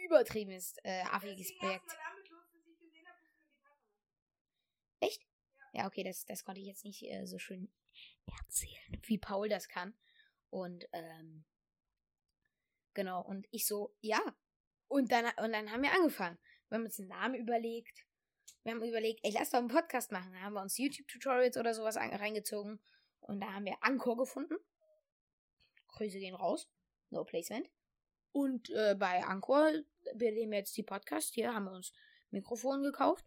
Speaker 2: übertriebenes äh, affiges Projekt. Echt? Ja, okay, das, das konnte ich jetzt nicht äh, so schön erzählen, wie Paul das kann. Und, ähm, genau, und ich so, ja. Und dann, und dann haben wir angefangen. Wir haben uns einen Namen überlegt. Wir haben überlegt, ey, lass doch einen Podcast machen. Da haben wir uns YouTube-Tutorials oder sowas reingezogen. Und da haben wir Anchor gefunden. Grüße gehen raus. No Placement. Und äh, bei Anchor, wir nehmen jetzt die Podcast. Hier haben wir uns Mikrofon gekauft.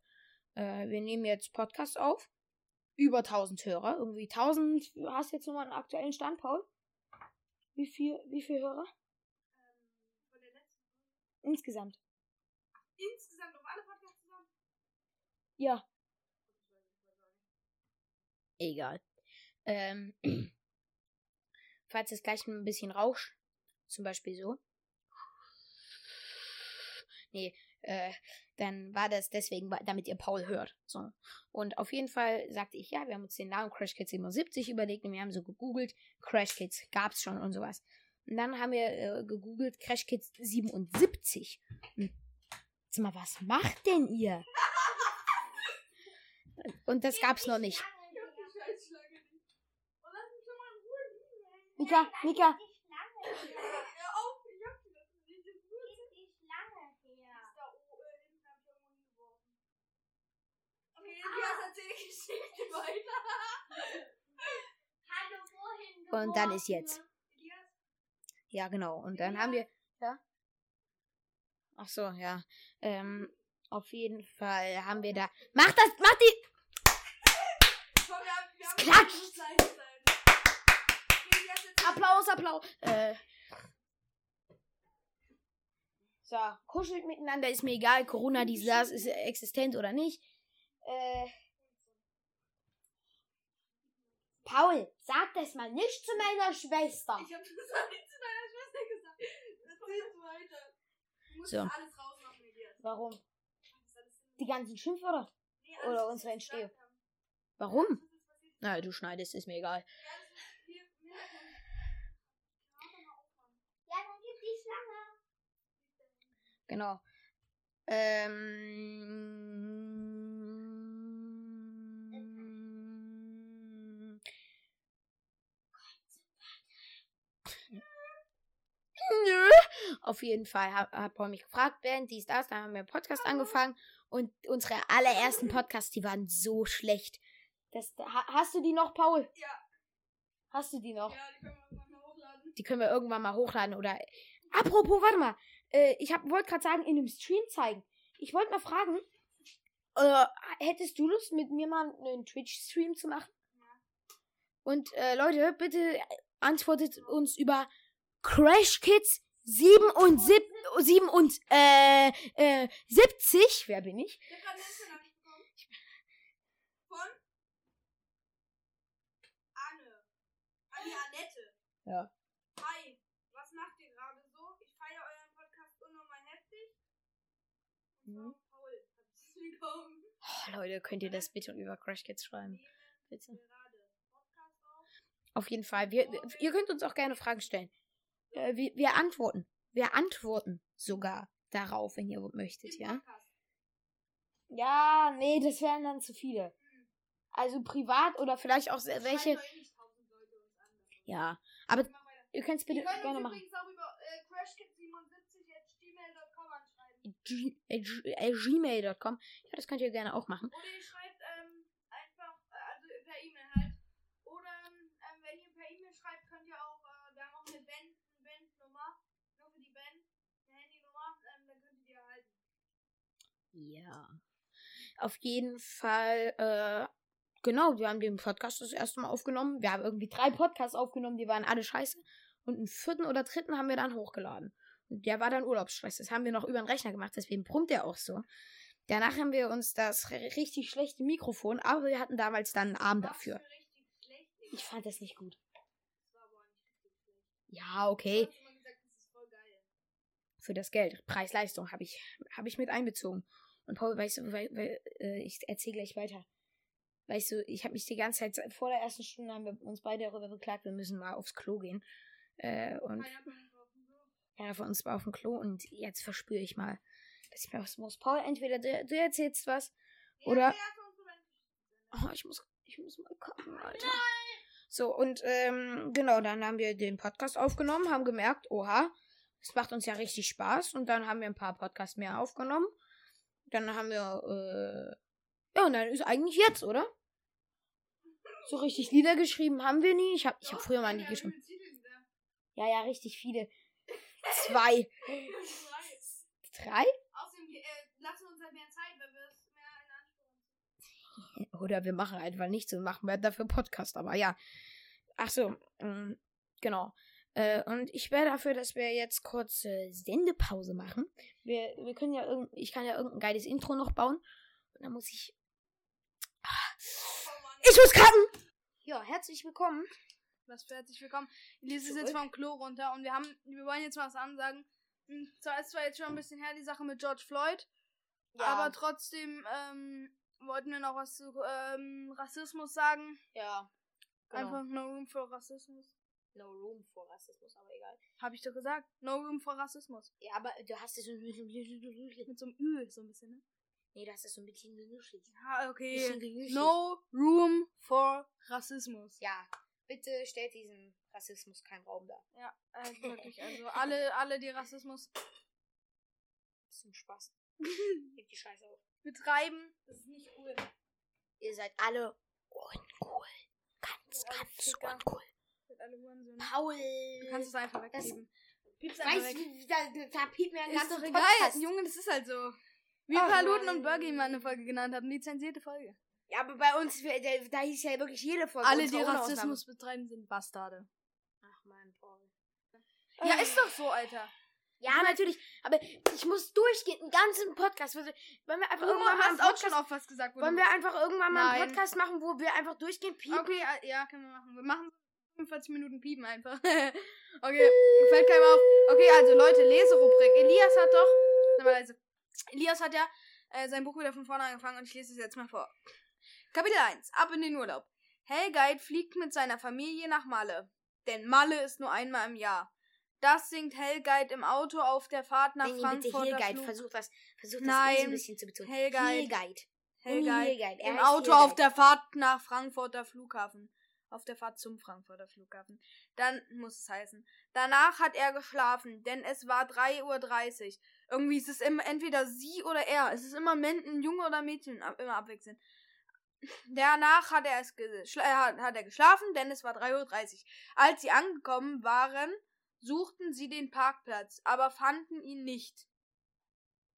Speaker 2: Äh, wir nehmen jetzt Podcast auf. Über 1000 Hörer. Irgendwie 1000. Hast du jetzt nochmal einen aktuellen Stand, Paul? Wie viel, wie viel Hörer?
Speaker 1: Ähm, von der letzten
Speaker 2: Insgesamt.
Speaker 1: Insgesamt auf alle Podcasts zusammen.
Speaker 2: Ja. Egal. Ähm, falls es gleich ein bisschen rauscht, zum Beispiel so. Nee, äh, dann war das deswegen, damit ihr Paul hört. So. Und auf jeden Fall sagte ich, ja, wir haben uns den Namen Crash Kids 77 überlegt und wir haben so gegoogelt, Crash Kids gab's schon und sowas. Und dann haben wir äh, gegoogelt, Crash Kids 77. Hm. Sag mal, was macht denn ihr? Und das gab's noch nicht.
Speaker 1: Ich hab die Scheißschlange nicht. Und lass mich doch mal in Ruhe liegen, ey.
Speaker 2: Mika, Mika,
Speaker 3: Die Schlange her.
Speaker 1: Hör auf, ich hab die das nicht. Das ist
Speaker 3: Gib die Schlange her.
Speaker 1: da oh, äh, hinten hab ich irgendwo hingeworfen. Okay, Elias, erzähl die Geschichte weiter.
Speaker 3: Hallo, wohin
Speaker 2: Und dann ist jetzt. Ja, genau. Und dann haben wir. Ja? Ach so, ja. Ähm, auf jeden Fall haben wir da. Mach das! Mach die!
Speaker 1: haben
Speaker 2: klatscht. Applaus, Applaus! Äh. So, kuschelt miteinander, ist mir egal. Corona, das, ist existent oder nicht. Äh. Paul, sag das mal nicht zu meiner Schwester.
Speaker 1: Ich hab das auch nicht zu deiner Schwester gesagt. Erzähl weiter. Du musst
Speaker 2: So.
Speaker 1: das alles rausmachen, Elias.
Speaker 2: Warum?
Speaker 1: Das
Speaker 2: Die ganzen Schimpfwörter?
Speaker 1: Nee,
Speaker 2: Oder unsere Entstehung. Warum? Na, du schneidest, ist mir egal.
Speaker 1: Ja, das ist hier im Hintergrund. Warte mal aufmachen.
Speaker 3: Ja, dann gib die Schlange.
Speaker 2: Genau. Ähm. Nö. Auf jeden Fall hat, hat Paul mich gefragt, Band, dies, das, dann haben wir einen Podcast angefangen und unsere allerersten Podcasts, die waren so schlecht. Das, ha, hast du die noch, Paul?
Speaker 1: Ja.
Speaker 2: Hast du die noch?
Speaker 1: Ja, die können wir mal hochladen.
Speaker 2: Die können wir irgendwann mal hochladen oder. Apropos, warte mal. Äh, ich wollte gerade sagen, in dem Stream zeigen. Ich wollte mal fragen, äh, hättest du Lust, mit mir mal einen Twitch-Stream zu machen? Und äh, Leute, bitte antwortet uns über Crash Kids 77, 7 und äh, äh, 70. Wer bin ich? Ja.
Speaker 1: Hi, was macht ihr gerade so? Ich feiere euren Podcast unnormal heftig. Und
Speaker 2: Mhm.
Speaker 1: Paul es bekommen.
Speaker 2: Oh, Leute, könnt ihr das bitte über Crash Kids schreiben? Bitte.
Speaker 1: Auf.
Speaker 2: Jeden Fall. Wir, ihr könnt uns auch gerne Fragen stellen. Äh, wir, wir antworten. Wir antworten sogar darauf, wenn ihr möchtet, ja? Ja, nee, das wären dann zu viele. Also privat oder vielleicht auch welche.
Speaker 1: Eh.
Speaker 2: Ja, aber ihr könnt es bitte gerne machen.
Speaker 1: übrigens auch über äh, crashkit77.gmail.com anschreiben.
Speaker 2: G äh, äh, gmail.com. Ja, das könnt ihr gerne auch machen.
Speaker 1: Oder ihr schreibt ähm, einfach, äh, also per E-Mail halt. Oder ähm, wenn ihr per E-Mail schreibt, könnt ihr auch, äh, wir haben auch eine Band, eine Bandnummer, nur für die Band, eine Handynummer, ähm, dann könnt ihr die erhalten.
Speaker 2: Ja. Auf jeden Fall, äh, genau, wir haben den Podcast das erste Mal aufgenommen. Wir haben irgendwie drei Podcasts aufgenommen, die waren alle scheiße. Und einen vierten oder dritten haben wir dann hochgeladen. Und der war dann Urlaubsstress. Das haben wir noch über den Rechner gemacht, deswegen brummt der auch so. Danach haben wir uns das ri- richtig schlechte Mikrofon, aber wir hatten damals dann einen Arm dafür. Ich fand das nicht gut. Ja, okay. Für das Geld. Preis-Leistung habe ich, hab ich mit einbezogen. Und Paul, weißt du, weil, weil, äh, ich erzähle gleich weiter. Weißt du, ich habe mich die ganze Zeit, vor der ersten Stunde haben wir uns beide darüber beklagt, wir müssen mal aufs Klo gehen. Äh, und ja, von uns war auf dem Klo und jetzt verspüre ich mal, dass ich mir was muss. Paul, entweder du, du erzählst was oder. Oh, ich muss, ich muss mal kacken, Alter. So, und ähm, genau, dann haben wir den Podcast aufgenommen, haben gemerkt, oha, es macht uns ja richtig Spaß. Und dann haben wir ein paar Podcasts mehr aufgenommen. Dann haben wir, äh, ja, und dann ist eigentlich jetzt, oder? So richtig Lieder geschrieben haben wir nie. Ich habe ich hab früher mal nie geschrieben. Ja, ja, richtig viele. Zwei. Drei?
Speaker 1: Außerdem äh, lassen wir uns halt mehr Zeit, weil wir es mehr in Anspruch
Speaker 2: Oder wir machen einfach nichts und machen wir dafür Podcast. Aber ja. Ach so, ähm, genau. Äh, und ich wäre dafür, dass wir jetzt kurz äh, Sendepause machen. Wir, wir können ja irgend, ich kann ja irgendein geiles Intro noch bauen. Und dann muss ich. Ah, ich muss kacken! Ja, herzlich willkommen.
Speaker 1: Was für herzlich willkommen. Elise ist jetzt vom Klo runter und wir haben, wir wollen jetzt mal was ansagen. Hm, Zwar ist zwar jetzt schon ein bisschen her die Sache mit George Floyd, aber trotzdem ähm, wollten wir noch was zu ähm, Rassismus sagen.
Speaker 2: ja. Genau.
Speaker 1: Einfach room for Rassismus.
Speaker 2: No room for Rassismus, aber egal.
Speaker 1: Habe ich doch gesagt. No room for Rassismus.
Speaker 2: Ja, aber du hast es so. Nee,
Speaker 1: Mit so einem Ü, so ein bisschen, ne?
Speaker 2: du hast es so ein bisschen genuschelt.
Speaker 1: Ja, okay. No room for Rassismus.
Speaker 2: Ja, bitte stellt diesem Rassismus keinen Raum dar.
Speaker 1: Ja, äh, wirklich. Also alle, alle, die Rassismus
Speaker 2: Das ist ein Spaß. Hebt die Scheiße auf.
Speaker 1: betreiben, das ist nicht cool.
Speaker 2: Ihr seid alle uncool. Ganz,
Speaker 1: alle
Speaker 2: ganz uncool.
Speaker 1: Alle Hurensöhne.
Speaker 2: Paul.
Speaker 1: Du kannst es einfach weggeben. Piep's einfach
Speaker 2: Weißt
Speaker 1: weg.
Speaker 2: da, da piept mir ein ganzer Podcast.
Speaker 1: Junge, das ist halt so. Wie
Speaker 2: Ach,
Speaker 1: Paluten und Burgi mal eine Folge genannt haben, die zensierte Folge.
Speaker 2: Ja, aber bei uns, da, hieß ja wirklich jede Folge.
Speaker 1: Alle, die Rassismus betreiben, sind Bastarde.
Speaker 2: Ach man, Paul.
Speaker 1: Ja, ist doch so, Alter.
Speaker 2: Ja, natürlich. Aber ich muss durchgehen, einen ganzen Podcast. Wollen wir einfach
Speaker 1: Du
Speaker 2: irgendwann mal einen
Speaker 1: hast auch
Speaker 2: Podcast,
Speaker 1: schon auf was gesagt. wo
Speaker 2: wollen wir einfach irgendwann mal einen
Speaker 1: Nein.
Speaker 2: Podcast machen, wo wir einfach durchgehen piepen?
Speaker 1: Okay, ja, können wir machen. Wir machen 45 Minuten Piepen einfach. okay, fällt keinem auf. Okay, also Leute, Leserubrik. Elias hat doch. Sag mal leise. Elias hat ja äh, sein Buch wieder von vorne angefangen und ich lese es jetzt mal vor. Kapitel 1. Ab in den Urlaub. Helgeit fliegt mit seiner Familie nach Malle. Denn Malle ist nur einmal im Jahr. Das singt Helgeit im Auto auf der Fahrt nach
Speaker 2: Nenn ihn bitte
Speaker 1: Frankfurt.
Speaker 2: Hillguide. Versuch was, versuch das
Speaker 1: Nein.
Speaker 2: ein bisschen zu betonen.
Speaker 1: Hellguide.
Speaker 2: Ihn
Speaker 1: Helgeit.
Speaker 2: Er
Speaker 1: im Auto
Speaker 2: Hillguide.
Speaker 1: auf der Fahrt nach Frankfurter Flughafen. Auf der Fahrt zum Frankfurter Flughafen. Dann muss es heißen. Danach hat er geschlafen, denn es war 3.30 Uhr. Irgendwie ist es immer entweder sie oder er. Es ist immer ein Junge oder Mädchen, immer abwechselnd. Danach hat er, es hat er geschlafen, denn es war 3.30 Uhr. Als sie angekommen waren, suchten sie den Parkplatz, aber fanden ihn nicht.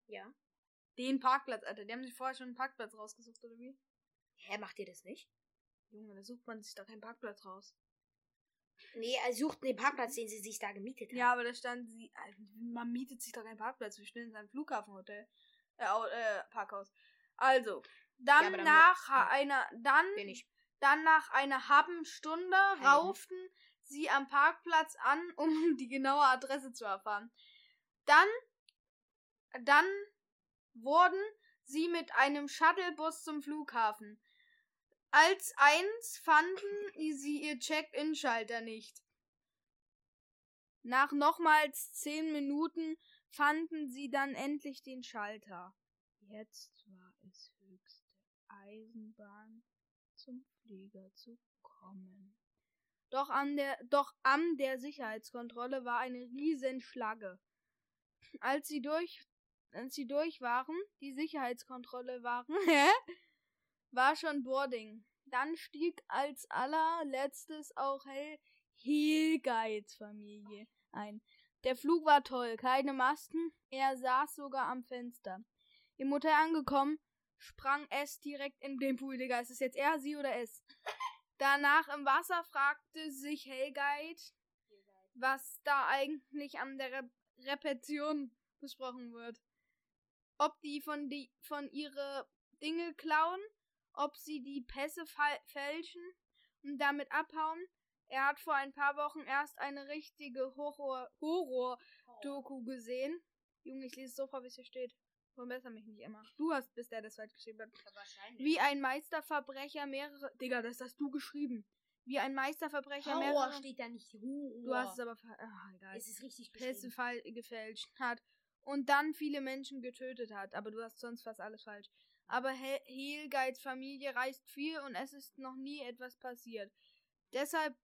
Speaker 2: Ja.
Speaker 1: Den Parkplatz, Alter. Die haben sich vorher schon einen Parkplatz rausgesucht, oder wie?
Speaker 2: Hä, macht ihr das nicht?
Speaker 1: Junge, da sucht man sich doch keinen Parkplatz raus.
Speaker 2: Nee, er sucht den Parkplatz, den sie sich da gemietet haben.
Speaker 1: Ja, aber da stand sie. Man mietet sich doch keinen Parkplatz. Wir stehen in seinem Flughafenhotel. Äh, äh, Parkhaus. Also, dann,
Speaker 2: Ja, dann
Speaker 1: nach
Speaker 2: ja.
Speaker 1: einer. Dann,
Speaker 2: Wir
Speaker 1: dann nach einer halben Stunde
Speaker 2: Halben.
Speaker 1: rauften sie am Parkplatz an, um die genaue Adresse zu erfahren. Dann. Dann wurden sie mit einem Shuttlebus zum Flughafen. Als eins fanden sie ihr Check-in-Schalter nicht. Nach nochmals zehn Minuten fanden sie dann endlich den Schalter. Jetzt war es höchste Eisenbahn, zum Flieger zu kommen. Doch an der, doch an der Sicherheitskontrolle war eine riesen Schlange. Als sie durch, als sie durch waren, die Sicherheitskontrolle waren? war schon Boarding. Dann stieg als allerletztes auch Hel Hilgeids Familie ein. Der Flug war toll, keine Masken, er saß sogar am Fenster. Im Hotel angekommen, sprang S direkt in den Pool, Digga. Ist es jetzt er, sie oder S? Danach im Wasser fragte sich Hellguide, was da eigentlich an der Re Repetition besprochen wird. Ob die von die von ihre Dinge klauen, ob sie die Pässe fälschen und damit abhauen. Er hat vor ein paar Wochen erst eine richtige Horror-Doku gesehen. Junge, ich lese so vor, wie es hier steht. Verbessere mich nicht immer. Du hast, bis der das falsch geschrieben hat.
Speaker 2: Wahrscheinlich.
Speaker 1: Wie ein Meisterverbrecher mehrere. Digga, das hast du geschrieben. Wie ein Meisterverbrecher
Speaker 2: Horror
Speaker 1: mehrere.
Speaker 2: steht da nicht. Horror.
Speaker 1: Du hast es aber. Ah, egal.
Speaker 2: Es ist richtig
Speaker 1: Pässe gefälscht hat und dann viele Menschen getötet hat. Aber du hast sonst fast alles falsch. Aber He- Helgeids Familie reist viel und es ist noch nie etwas passiert. Deshalb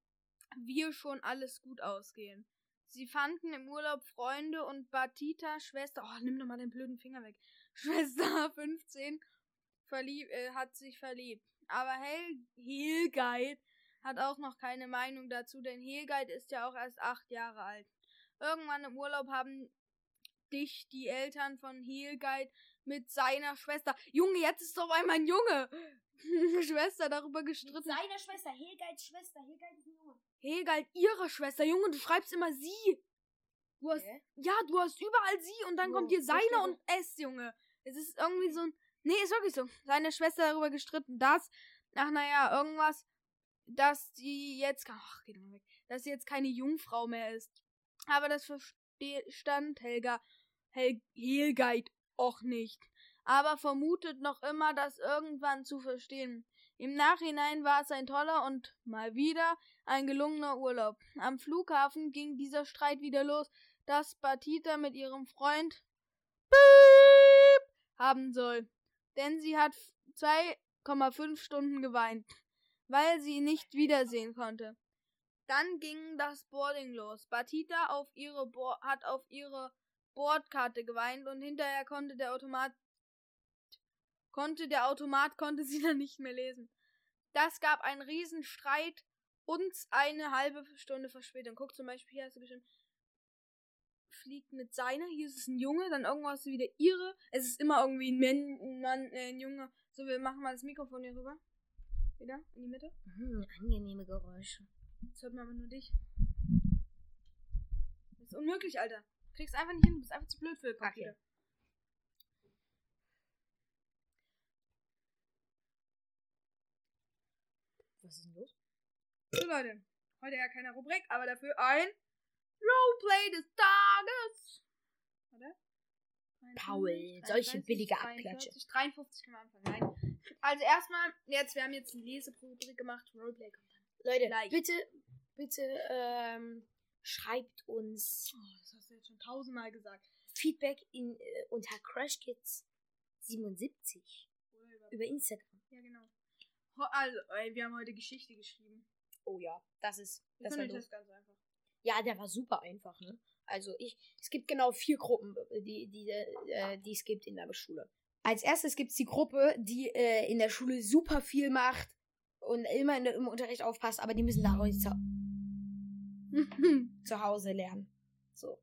Speaker 1: wir schon alles gut ausgehen. Sie fanden im Urlaub Freunde und Batita, Schwester, oh, nimm doch mal den blöden Finger weg. Schwester 15 verlieb, äh, hat sich verliebt. Aber Hel Helguide hat auch noch keine Meinung dazu, denn Helguide ist ja auch erst acht Jahre alt. Irgendwann im Urlaub haben dich die Eltern von Helguide mit seiner Schwester. Junge, jetzt ist doch einmal ein Junge. Schwester darüber
Speaker 2: Mit
Speaker 1: gestritten.
Speaker 2: seiner Schwester, Helgeids Schwester. Helgeid ist ein Junge.
Speaker 1: Helguide, ihre Schwester. Junge, du schreibst immer sie. Du hast,
Speaker 2: Hä?
Speaker 1: ja, du hast überall sie und dann
Speaker 2: Wo?
Speaker 1: kommt hier seine und es, Junge. Es ist irgendwie so ein. Nee, ist wirklich so. Seine Schwester darüber gestritten, dass. Ach, naja, irgendwas. Dass die jetzt. Ach, geh doch mal weg. Dass sie jetzt keine Jungfrau mehr ist. Aber das verstand Helga. Hel Helguide auch nicht. Aber vermutet noch immer, das irgendwann zu verstehen. Im Nachhinein war es ein toller und mal wieder ein gelungener Urlaub. Am Flughafen ging dieser Streit wieder los, dass Batita mit ihrem Freund haben soll. Denn sie hat 2,5 Stunden geweint, weil sie ihn nicht wiedersehen konnte. Dann ging das Boarding los. Batita auf Bo hat auf ihre Bordkarte geweint und hinterher konnte der Automat konnte der Automat konnte sie dann nicht mehr lesen. Das gab einen Riesenstreit und eine halbe Stunde Verspätung. Guck zum Beispiel, hier hast du geschrieben, fliegt mit seiner, hier ist es ein Junge, dann irgendwas wieder ihre. Es ist immer irgendwie ein Mann, ein, Mann, äh, ein Junge. So, wir machen mal das Mikrofon hier rüber. Wieder, in die Mitte.
Speaker 2: Hm, angenehme Geräusche.
Speaker 1: Jetzt hört man aber nur dich. Das ist unmöglich, Alter. Du kriegst einfach nicht hin, du bist einfach zu blöd für Papier.
Speaker 2: Was ist denn los?
Speaker 1: So, Leute. Heute ja keine Rubrik, aber dafür ein Roleplay des Tages. Warte.
Speaker 2: Paul,
Speaker 1: 23,
Speaker 2: solche billige
Speaker 1: 43,
Speaker 2: Abklatsche.
Speaker 1: 53 können wir anfangen. Nein. Also erstmal, jetzt, wir haben jetzt eine Leserubrik gemacht. Roleplay kommt.
Speaker 2: Leute,
Speaker 1: Gleich.
Speaker 2: bitte, bitte, ähm, schreibt uns
Speaker 1: Oh, das hast du jetzt schon tausendmal gesagt.
Speaker 2: Feedback in, äh, unter CrashKids77
Speaker 1: Oder über
Speaker 2: über Instagram.
Speaker 1: ja, genau. Also, ey, wir haben heute Geschichte geschrieben.
Speaker 2: Oh ja, das ist,
Speaker 1: Das
Speaker 2: war
Speaker 1: das ganz einfach.
Speaker 2: Ja, der war super einfach, ne? Also ich, es gibt genau vier Gruppen, äh, die, die, äh, die es gibt in der Schule. Als erstes gibt's die Gruppe, die äh, in der Schule super viel macht und immer in, im Unterricht aufpasst, aber die müssen daraus zu, zu Hause lernen. So.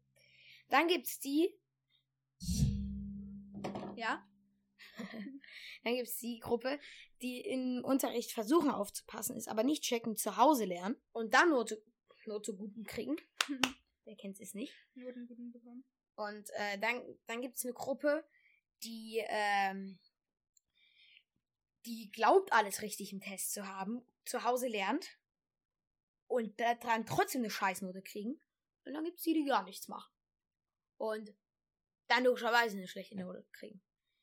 Speaker 2: Dann gibt's die,
Speaker 1: ja?
Speaker 2: dann gibt's die Gruppe, die im Unterricht versuchen aufzupassen, ist aber nicht checken, zu Hause lernen und dann Note, Note guten kriegen. Wer kennt's es nicht?
Speaker 1: Noten guten bekommen.
Speaker 2: Und äh, dann, dann gibt es eine Gruppe, die, ähm, die glaubt, alles richtig im Test zu haben, zu Hause lernt und daran trotzdem eine Scheißnote kriegen. Und dann gibt es die, die gar nichts machen. Und dann logischerweise eine schlechte Note kriegen.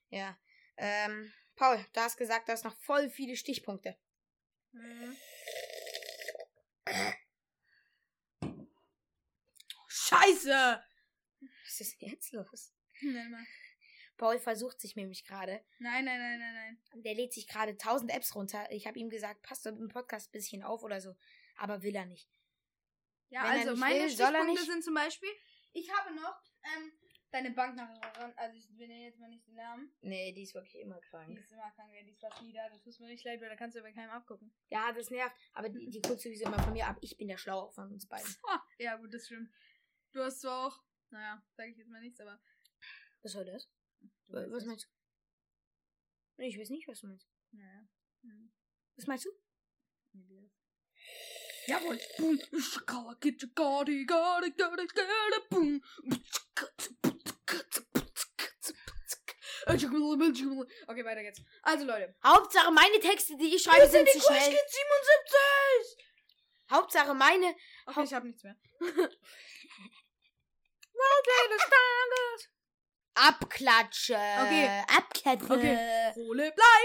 Speaker 2: Ja. Ähm, Paul, du hast gesagt, du hast noch voll viele Stichpunkte.
Speaker 1: Mhm.
Speaker 2: Scheiße! Was ist denn jetzt los?
Speaker 1: Nein, mal.
Speaker 2: Paul versucht sich nämlich gerade.
Speaker 1: nein, nein, nein, nein, nein.
Speaker 2: Der lädt sich gerade 1000 Apps runter. Ich habe ihm gesagt, passt doch im Podcast ein bisschen auf oder so. Aber will er nicht.
Speaker 1: Ja,
Speaker 2: Wenn
Speaker 1: also
Speaker 2: nicht
Speaker 1: meine
Speaker 2: will,
Speaker 1: Stichpunkte
Speaker 2: nicht?
Speaker 1: sind zum Beispiel, ich habe noch ähm, deine Banknachbarin, also ich benenne jetzt mal nicht den Namen.
Speaker 2: Nee, die ist wirklich immer
Speaker 1: Die
Speaker 2: krank.
Speaker 1: ist immer krank, die ist fast nie da, das tut mir nicht leid, weil da kannst du bei keinem abgucken.
Speaker 2: Ja, das nervt. Aber die, die guckt sowieso immer von mir ab. Ich bin der Schlauer von uns beiden.
Speaker 1: Ja gut, das stimmt. Du hast zwar auch, naja, sage ich jetzt mal nichts, aber
Speaker 2: Was soll das?
Speaker 1: du
Speaker 2: Was
Speaker 1: es.
Speaker 2: meinst du? Ich weiß nicht, was du meinst.
Speaker 1: Naja. Hm.
Speaker 2: Was meinst du?
Speaker 1: Jawohl. Boom. Get your gotti, gotti, gotti, gotti, boom. Okay, weiter geht's. Also Leute.
Speaker 2: Hauptsache meine Texte, die ich schreibe, sind zu schnell.
Speaker 1: 77!
Speaker 2: Hauptsache meine.
Speaker 1: Okay, ich hab nichts mehr. Roleplay des Tages.
Speaker 2: Abklatsche.
Speaker 1: Okay.
Speaker 2: Abklatsche.
Speaker 1: Okay. Roleplay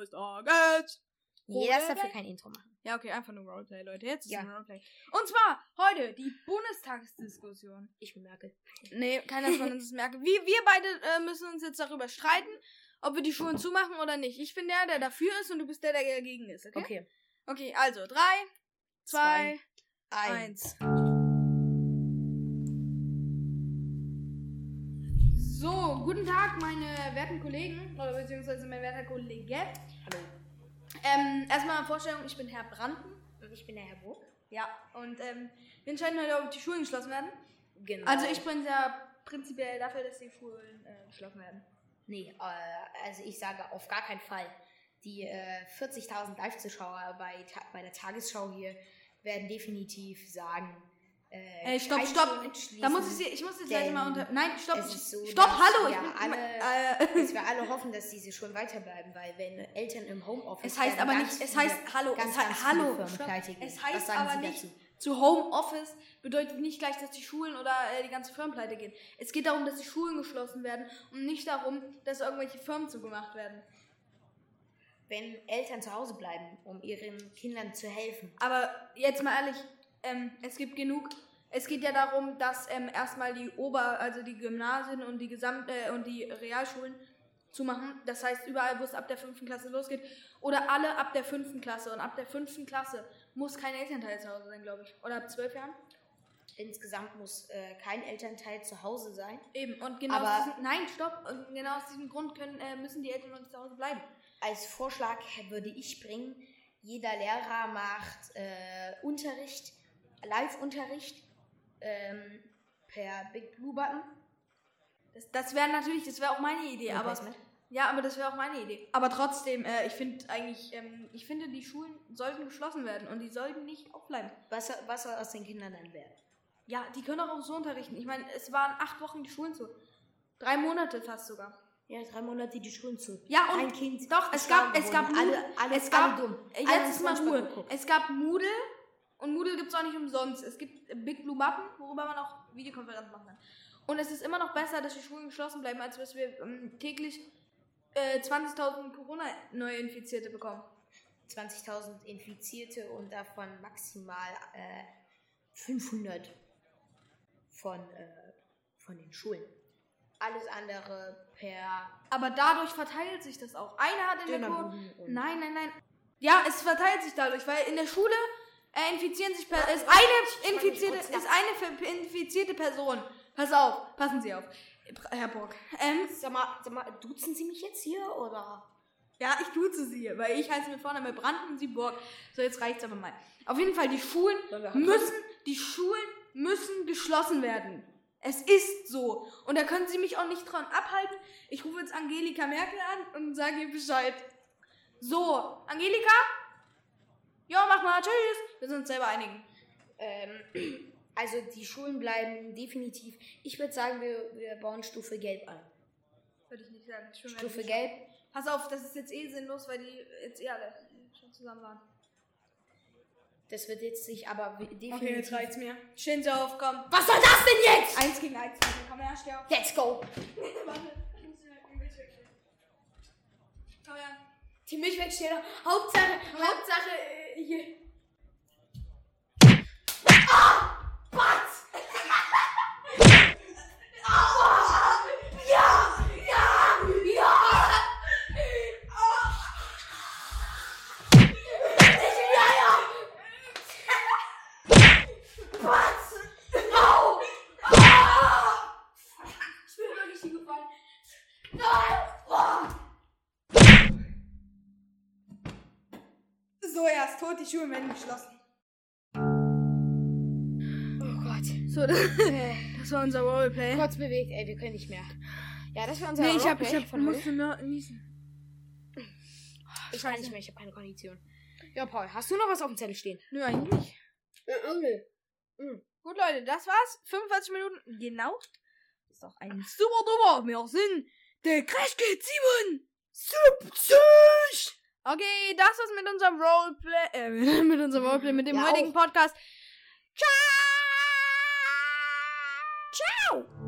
Speaker 1: des Tages.
Speaker 2: Nee, das
Speaker 1: Roleplay?
Speaker 2: dafür kein Intro machen.
Speaker 1: Ja, okay, einfach nur Roleplay, Leute. Jetzt ist
Speaker 2: Ja.
Speaker 1: ein Roleplay. Und zwar heute die Bundestagsdiskussion.
Speaker 2: Ich bemerke.
Speaker 1: Nee, keiner von uns ist merke. Wir, wir beide äh, müssen uns jetzt darüber streiten, ob wir die Schulen zumachen oder nicht. Ich bin der, der dafür ist und du bist der, der dagegen ist, okay?
Speaker 2: Okay.
Speaker 1: Okay, also drei, zwei,
Speaker 2: Eins.
Speaker 1: eins. So, guten Tag, meine werten Kollegen, oder beziehungsweise mein werter Kollege.
Speaker 2: Hallo.
Speaker 1: Ähm, erstmal Vorstellung, ich bin Herr Branden.
Speaker 2: Und ich bin der Herr Burg.
Speaker 1: Ja, und ähm, wir entscheiden heute, ob die Schulen geschlossen werden.
Speaker 2: Genau.
Speaker 1: Also ich bin ja prinzipiell dafür, dass die Schulen äh, geschlossen werden.
Speaker 2: Nee, äh, also ich sage auf gar keinen Fall. Die äh, 40.000 Live-Zuschauer bei, bei der Tagesschau hier werden definitiv sagen. Äh,
Speaker 1: stopp, stopp. Da muss ich sie, ich muss jetzt gleich mal unter. Nein, stopp. ich-
Speaker 2: so,
Speaker 1: stopp, hallo. Ich
Speaker 2: wir
Speaker 1: bin,
Speaker 2: alle-
Speaker 1: äh,
Speaker 2: dass wir alle hoffen, dass diese Schulen weiterbleiben, weil wenn Eltern im Homeoffice
Speaker 1: es heißt aber nicht, es
Speaker 2: viele-
Speaker 1: heißt, hallo,
Speaker 2: ganz,
Speaker 1: es heißt, hallo. Es heißt aber
Speaker 2: Sie
Speaker 1: nicht,
Speaker 2: dazu?
Speaker 1: zu Homeoffice bedeutet nicht gleich, dass die Schulen oder äh, die ganze Firmen pleite gehen. Es geht darum, dass die Schulen geschlossen werden und nicht darum, dass irgendwelche Firmen zugemacht werden.
Speaker 2: Wenn Eltern zu Hause bleiben, um ihren Kindern zu helfen.
Speaker 1: Aber jetzt mal ehrlich, ähm, es gibt genug. Es geht ja darum, dass ähm, erstmal die Ober-, also die Gymnasien und die Gesamt- äh, und die Realschulen zumachen. Das heißt, überall, wo es ab der fünften Klasse losgeht. Oder alle ab der fünften Klasse. Und ab der fünften Klasse muss kein Elternteil zu Hause sein, glaube ich. Oder ab zwölf Jahren.
Speaker 2: Insgesamt muss äh, kein Elternteil zu Hause sein.
Speaker 1: Eben. Und genau
Speaker 2: Aber-
Speaker 1: aus diesem, Nein, stopp. Und genau aus diesem Grund können, äh, müssen die Eltern noch zu Hause bleiben.
Speaker 2: Als Vorschlag würde ich bringen, jeder Lehrer macht äh, Unterricht, Live-Unterricht ähm, per Big Blue Button.
Speaker 1: Das, das wäre natürlich, das wäre auch meine Idee. Aber. Ja, aber das wäre auch meine Idee. Aber trotzdem, äh, ich finde eigentlich, ähm, ich finde, die Schulen sollten geschlossen werden und die sollten nicht aufbleiben.
Speaker 2: Was, was soll aus den Kindern dann werden?
Speaker 1: Ja, die können auch so unterrichten. Ich meine, es waren acht Wochen die Schulen zu. Drei Monate fast sogar.
Speaker 2: Ja, drei Monate die Schulen zu.
Speaker 1: Ja, und
Speaker 2: Kein Kind.
Speaker 1: doch, es gab, es gab
Speaker 2: alle, alle,
Speaker 1: es gab,
Speaker 2: alle dumm.
Speaker 1: äh,
Speaker 2: Alle
Speaker 1: jetzt ist mal Ruhe. Es gab Moodle und Moodle gibt es auch nicht umsonst. Es gibt Big Blue Button, worüber man auch Videokonferenzen machen kann. Und es ist immer noch besser, dass die Schulen geschlossen bleiben, als dass wir ähm, täglich äh, 20.000 Corona-Neuinfizierte bekommen.
Speaker 2: 20.000 Infizierte und davon maximal äh, 500 von, äh, von den Schulen. Alles andere per
Speaker 1: Aber dadurch verteilt sich das auch. Einer hat in der Kur Nein, nein, nein. Ja, es verteilt sich dadurch, weil in der Schule äh, infizieren sich per ist eine infizierte ist eine infizierte Person. Pass auf, passen Sie auf, Herr Burg. Ähm,
Speaker 2: Sag mal, sag mal, duzen Sie mich jetzt hier oder?
Speaker 1: ja, ich duze Sie, weil ich heiße mit Vornamen Branden und Sie Burg. So, jetzt reicht's aber mal. Auf jeden Fall, die Schulen müssen, die Schulen müssen geschlossen werden. Es ist so. Und da können Sie mich auch nicht dran abhalten. Ich rufe jetzt Angelika Merkel an und sage ihr Bescheid. So, Angelika? Ja, mach mal. Tschüss. Wir sind uns selber einigen.
Speaker 2: Ähm, also die Schulen bleiben definitiv. Ich würde sagen, wir, wir bauen Stufe Gelb ein.
Speaker 1: Würde ich nicht sagen. Schon
Speaker 2: Stufe Gelb.
Speaker 1: wir- Pass auf, das ist jetzt eh sinnlos, weil die jetzt eh alle schon zusammen waren.
Speaker 2: Das wird jetzt sich aber definitiv.
Speaker 1: Okay, jetzt reicht's mir. Auf, komm.
Speaker 2: Was soll das denn jetzt?
Speaker 1: Eins gegen eins. Komm her, steh auf.
Speaker 2: Let's go.
Speaker 1: Komm her.
Speaker 2: Die Milch wegstellen. Hauptsache,
Speaker 1: Hauptsache, äh, hier. Die Schuhe werden geschlossen.
Speaker 2: Oh Gott.
Speaker 1: So, das, das war unser Roleplay.
Speaker 2: Kurz bewegt, ey, wir können nicht mehr. Ja, das war unser
Speaker 1: Nee, ich hab,
Speaker 2: Roleplay
Speaker 1: ich hab,
Speaker 2: von
Speaker 1: musste nur niesen.
Speaker 2: Ich kann nicht mehr, ich habe keine Kondition. Ja, Paul, hast du noch was auf dem Zettel stehen?
Speaker 1: Nö, eigentlich nicht.
Speaker 2: Auch. Mhm.
Speaker 1: Gut, Leute, das war's. 45 Minuten. Genau. Ist doch ein super drüber. Wir sind der Crash Kids 7. 70. Okay, das war's mit unserem Roleplay. Äh, mit unserem Roleplay, mit dem
Speaker 2: Ja,
Speaker 1: heutigen
Speaker 2: auch.
Speaker 1: Podcast. Ciao!
Speaker 2: Ciao!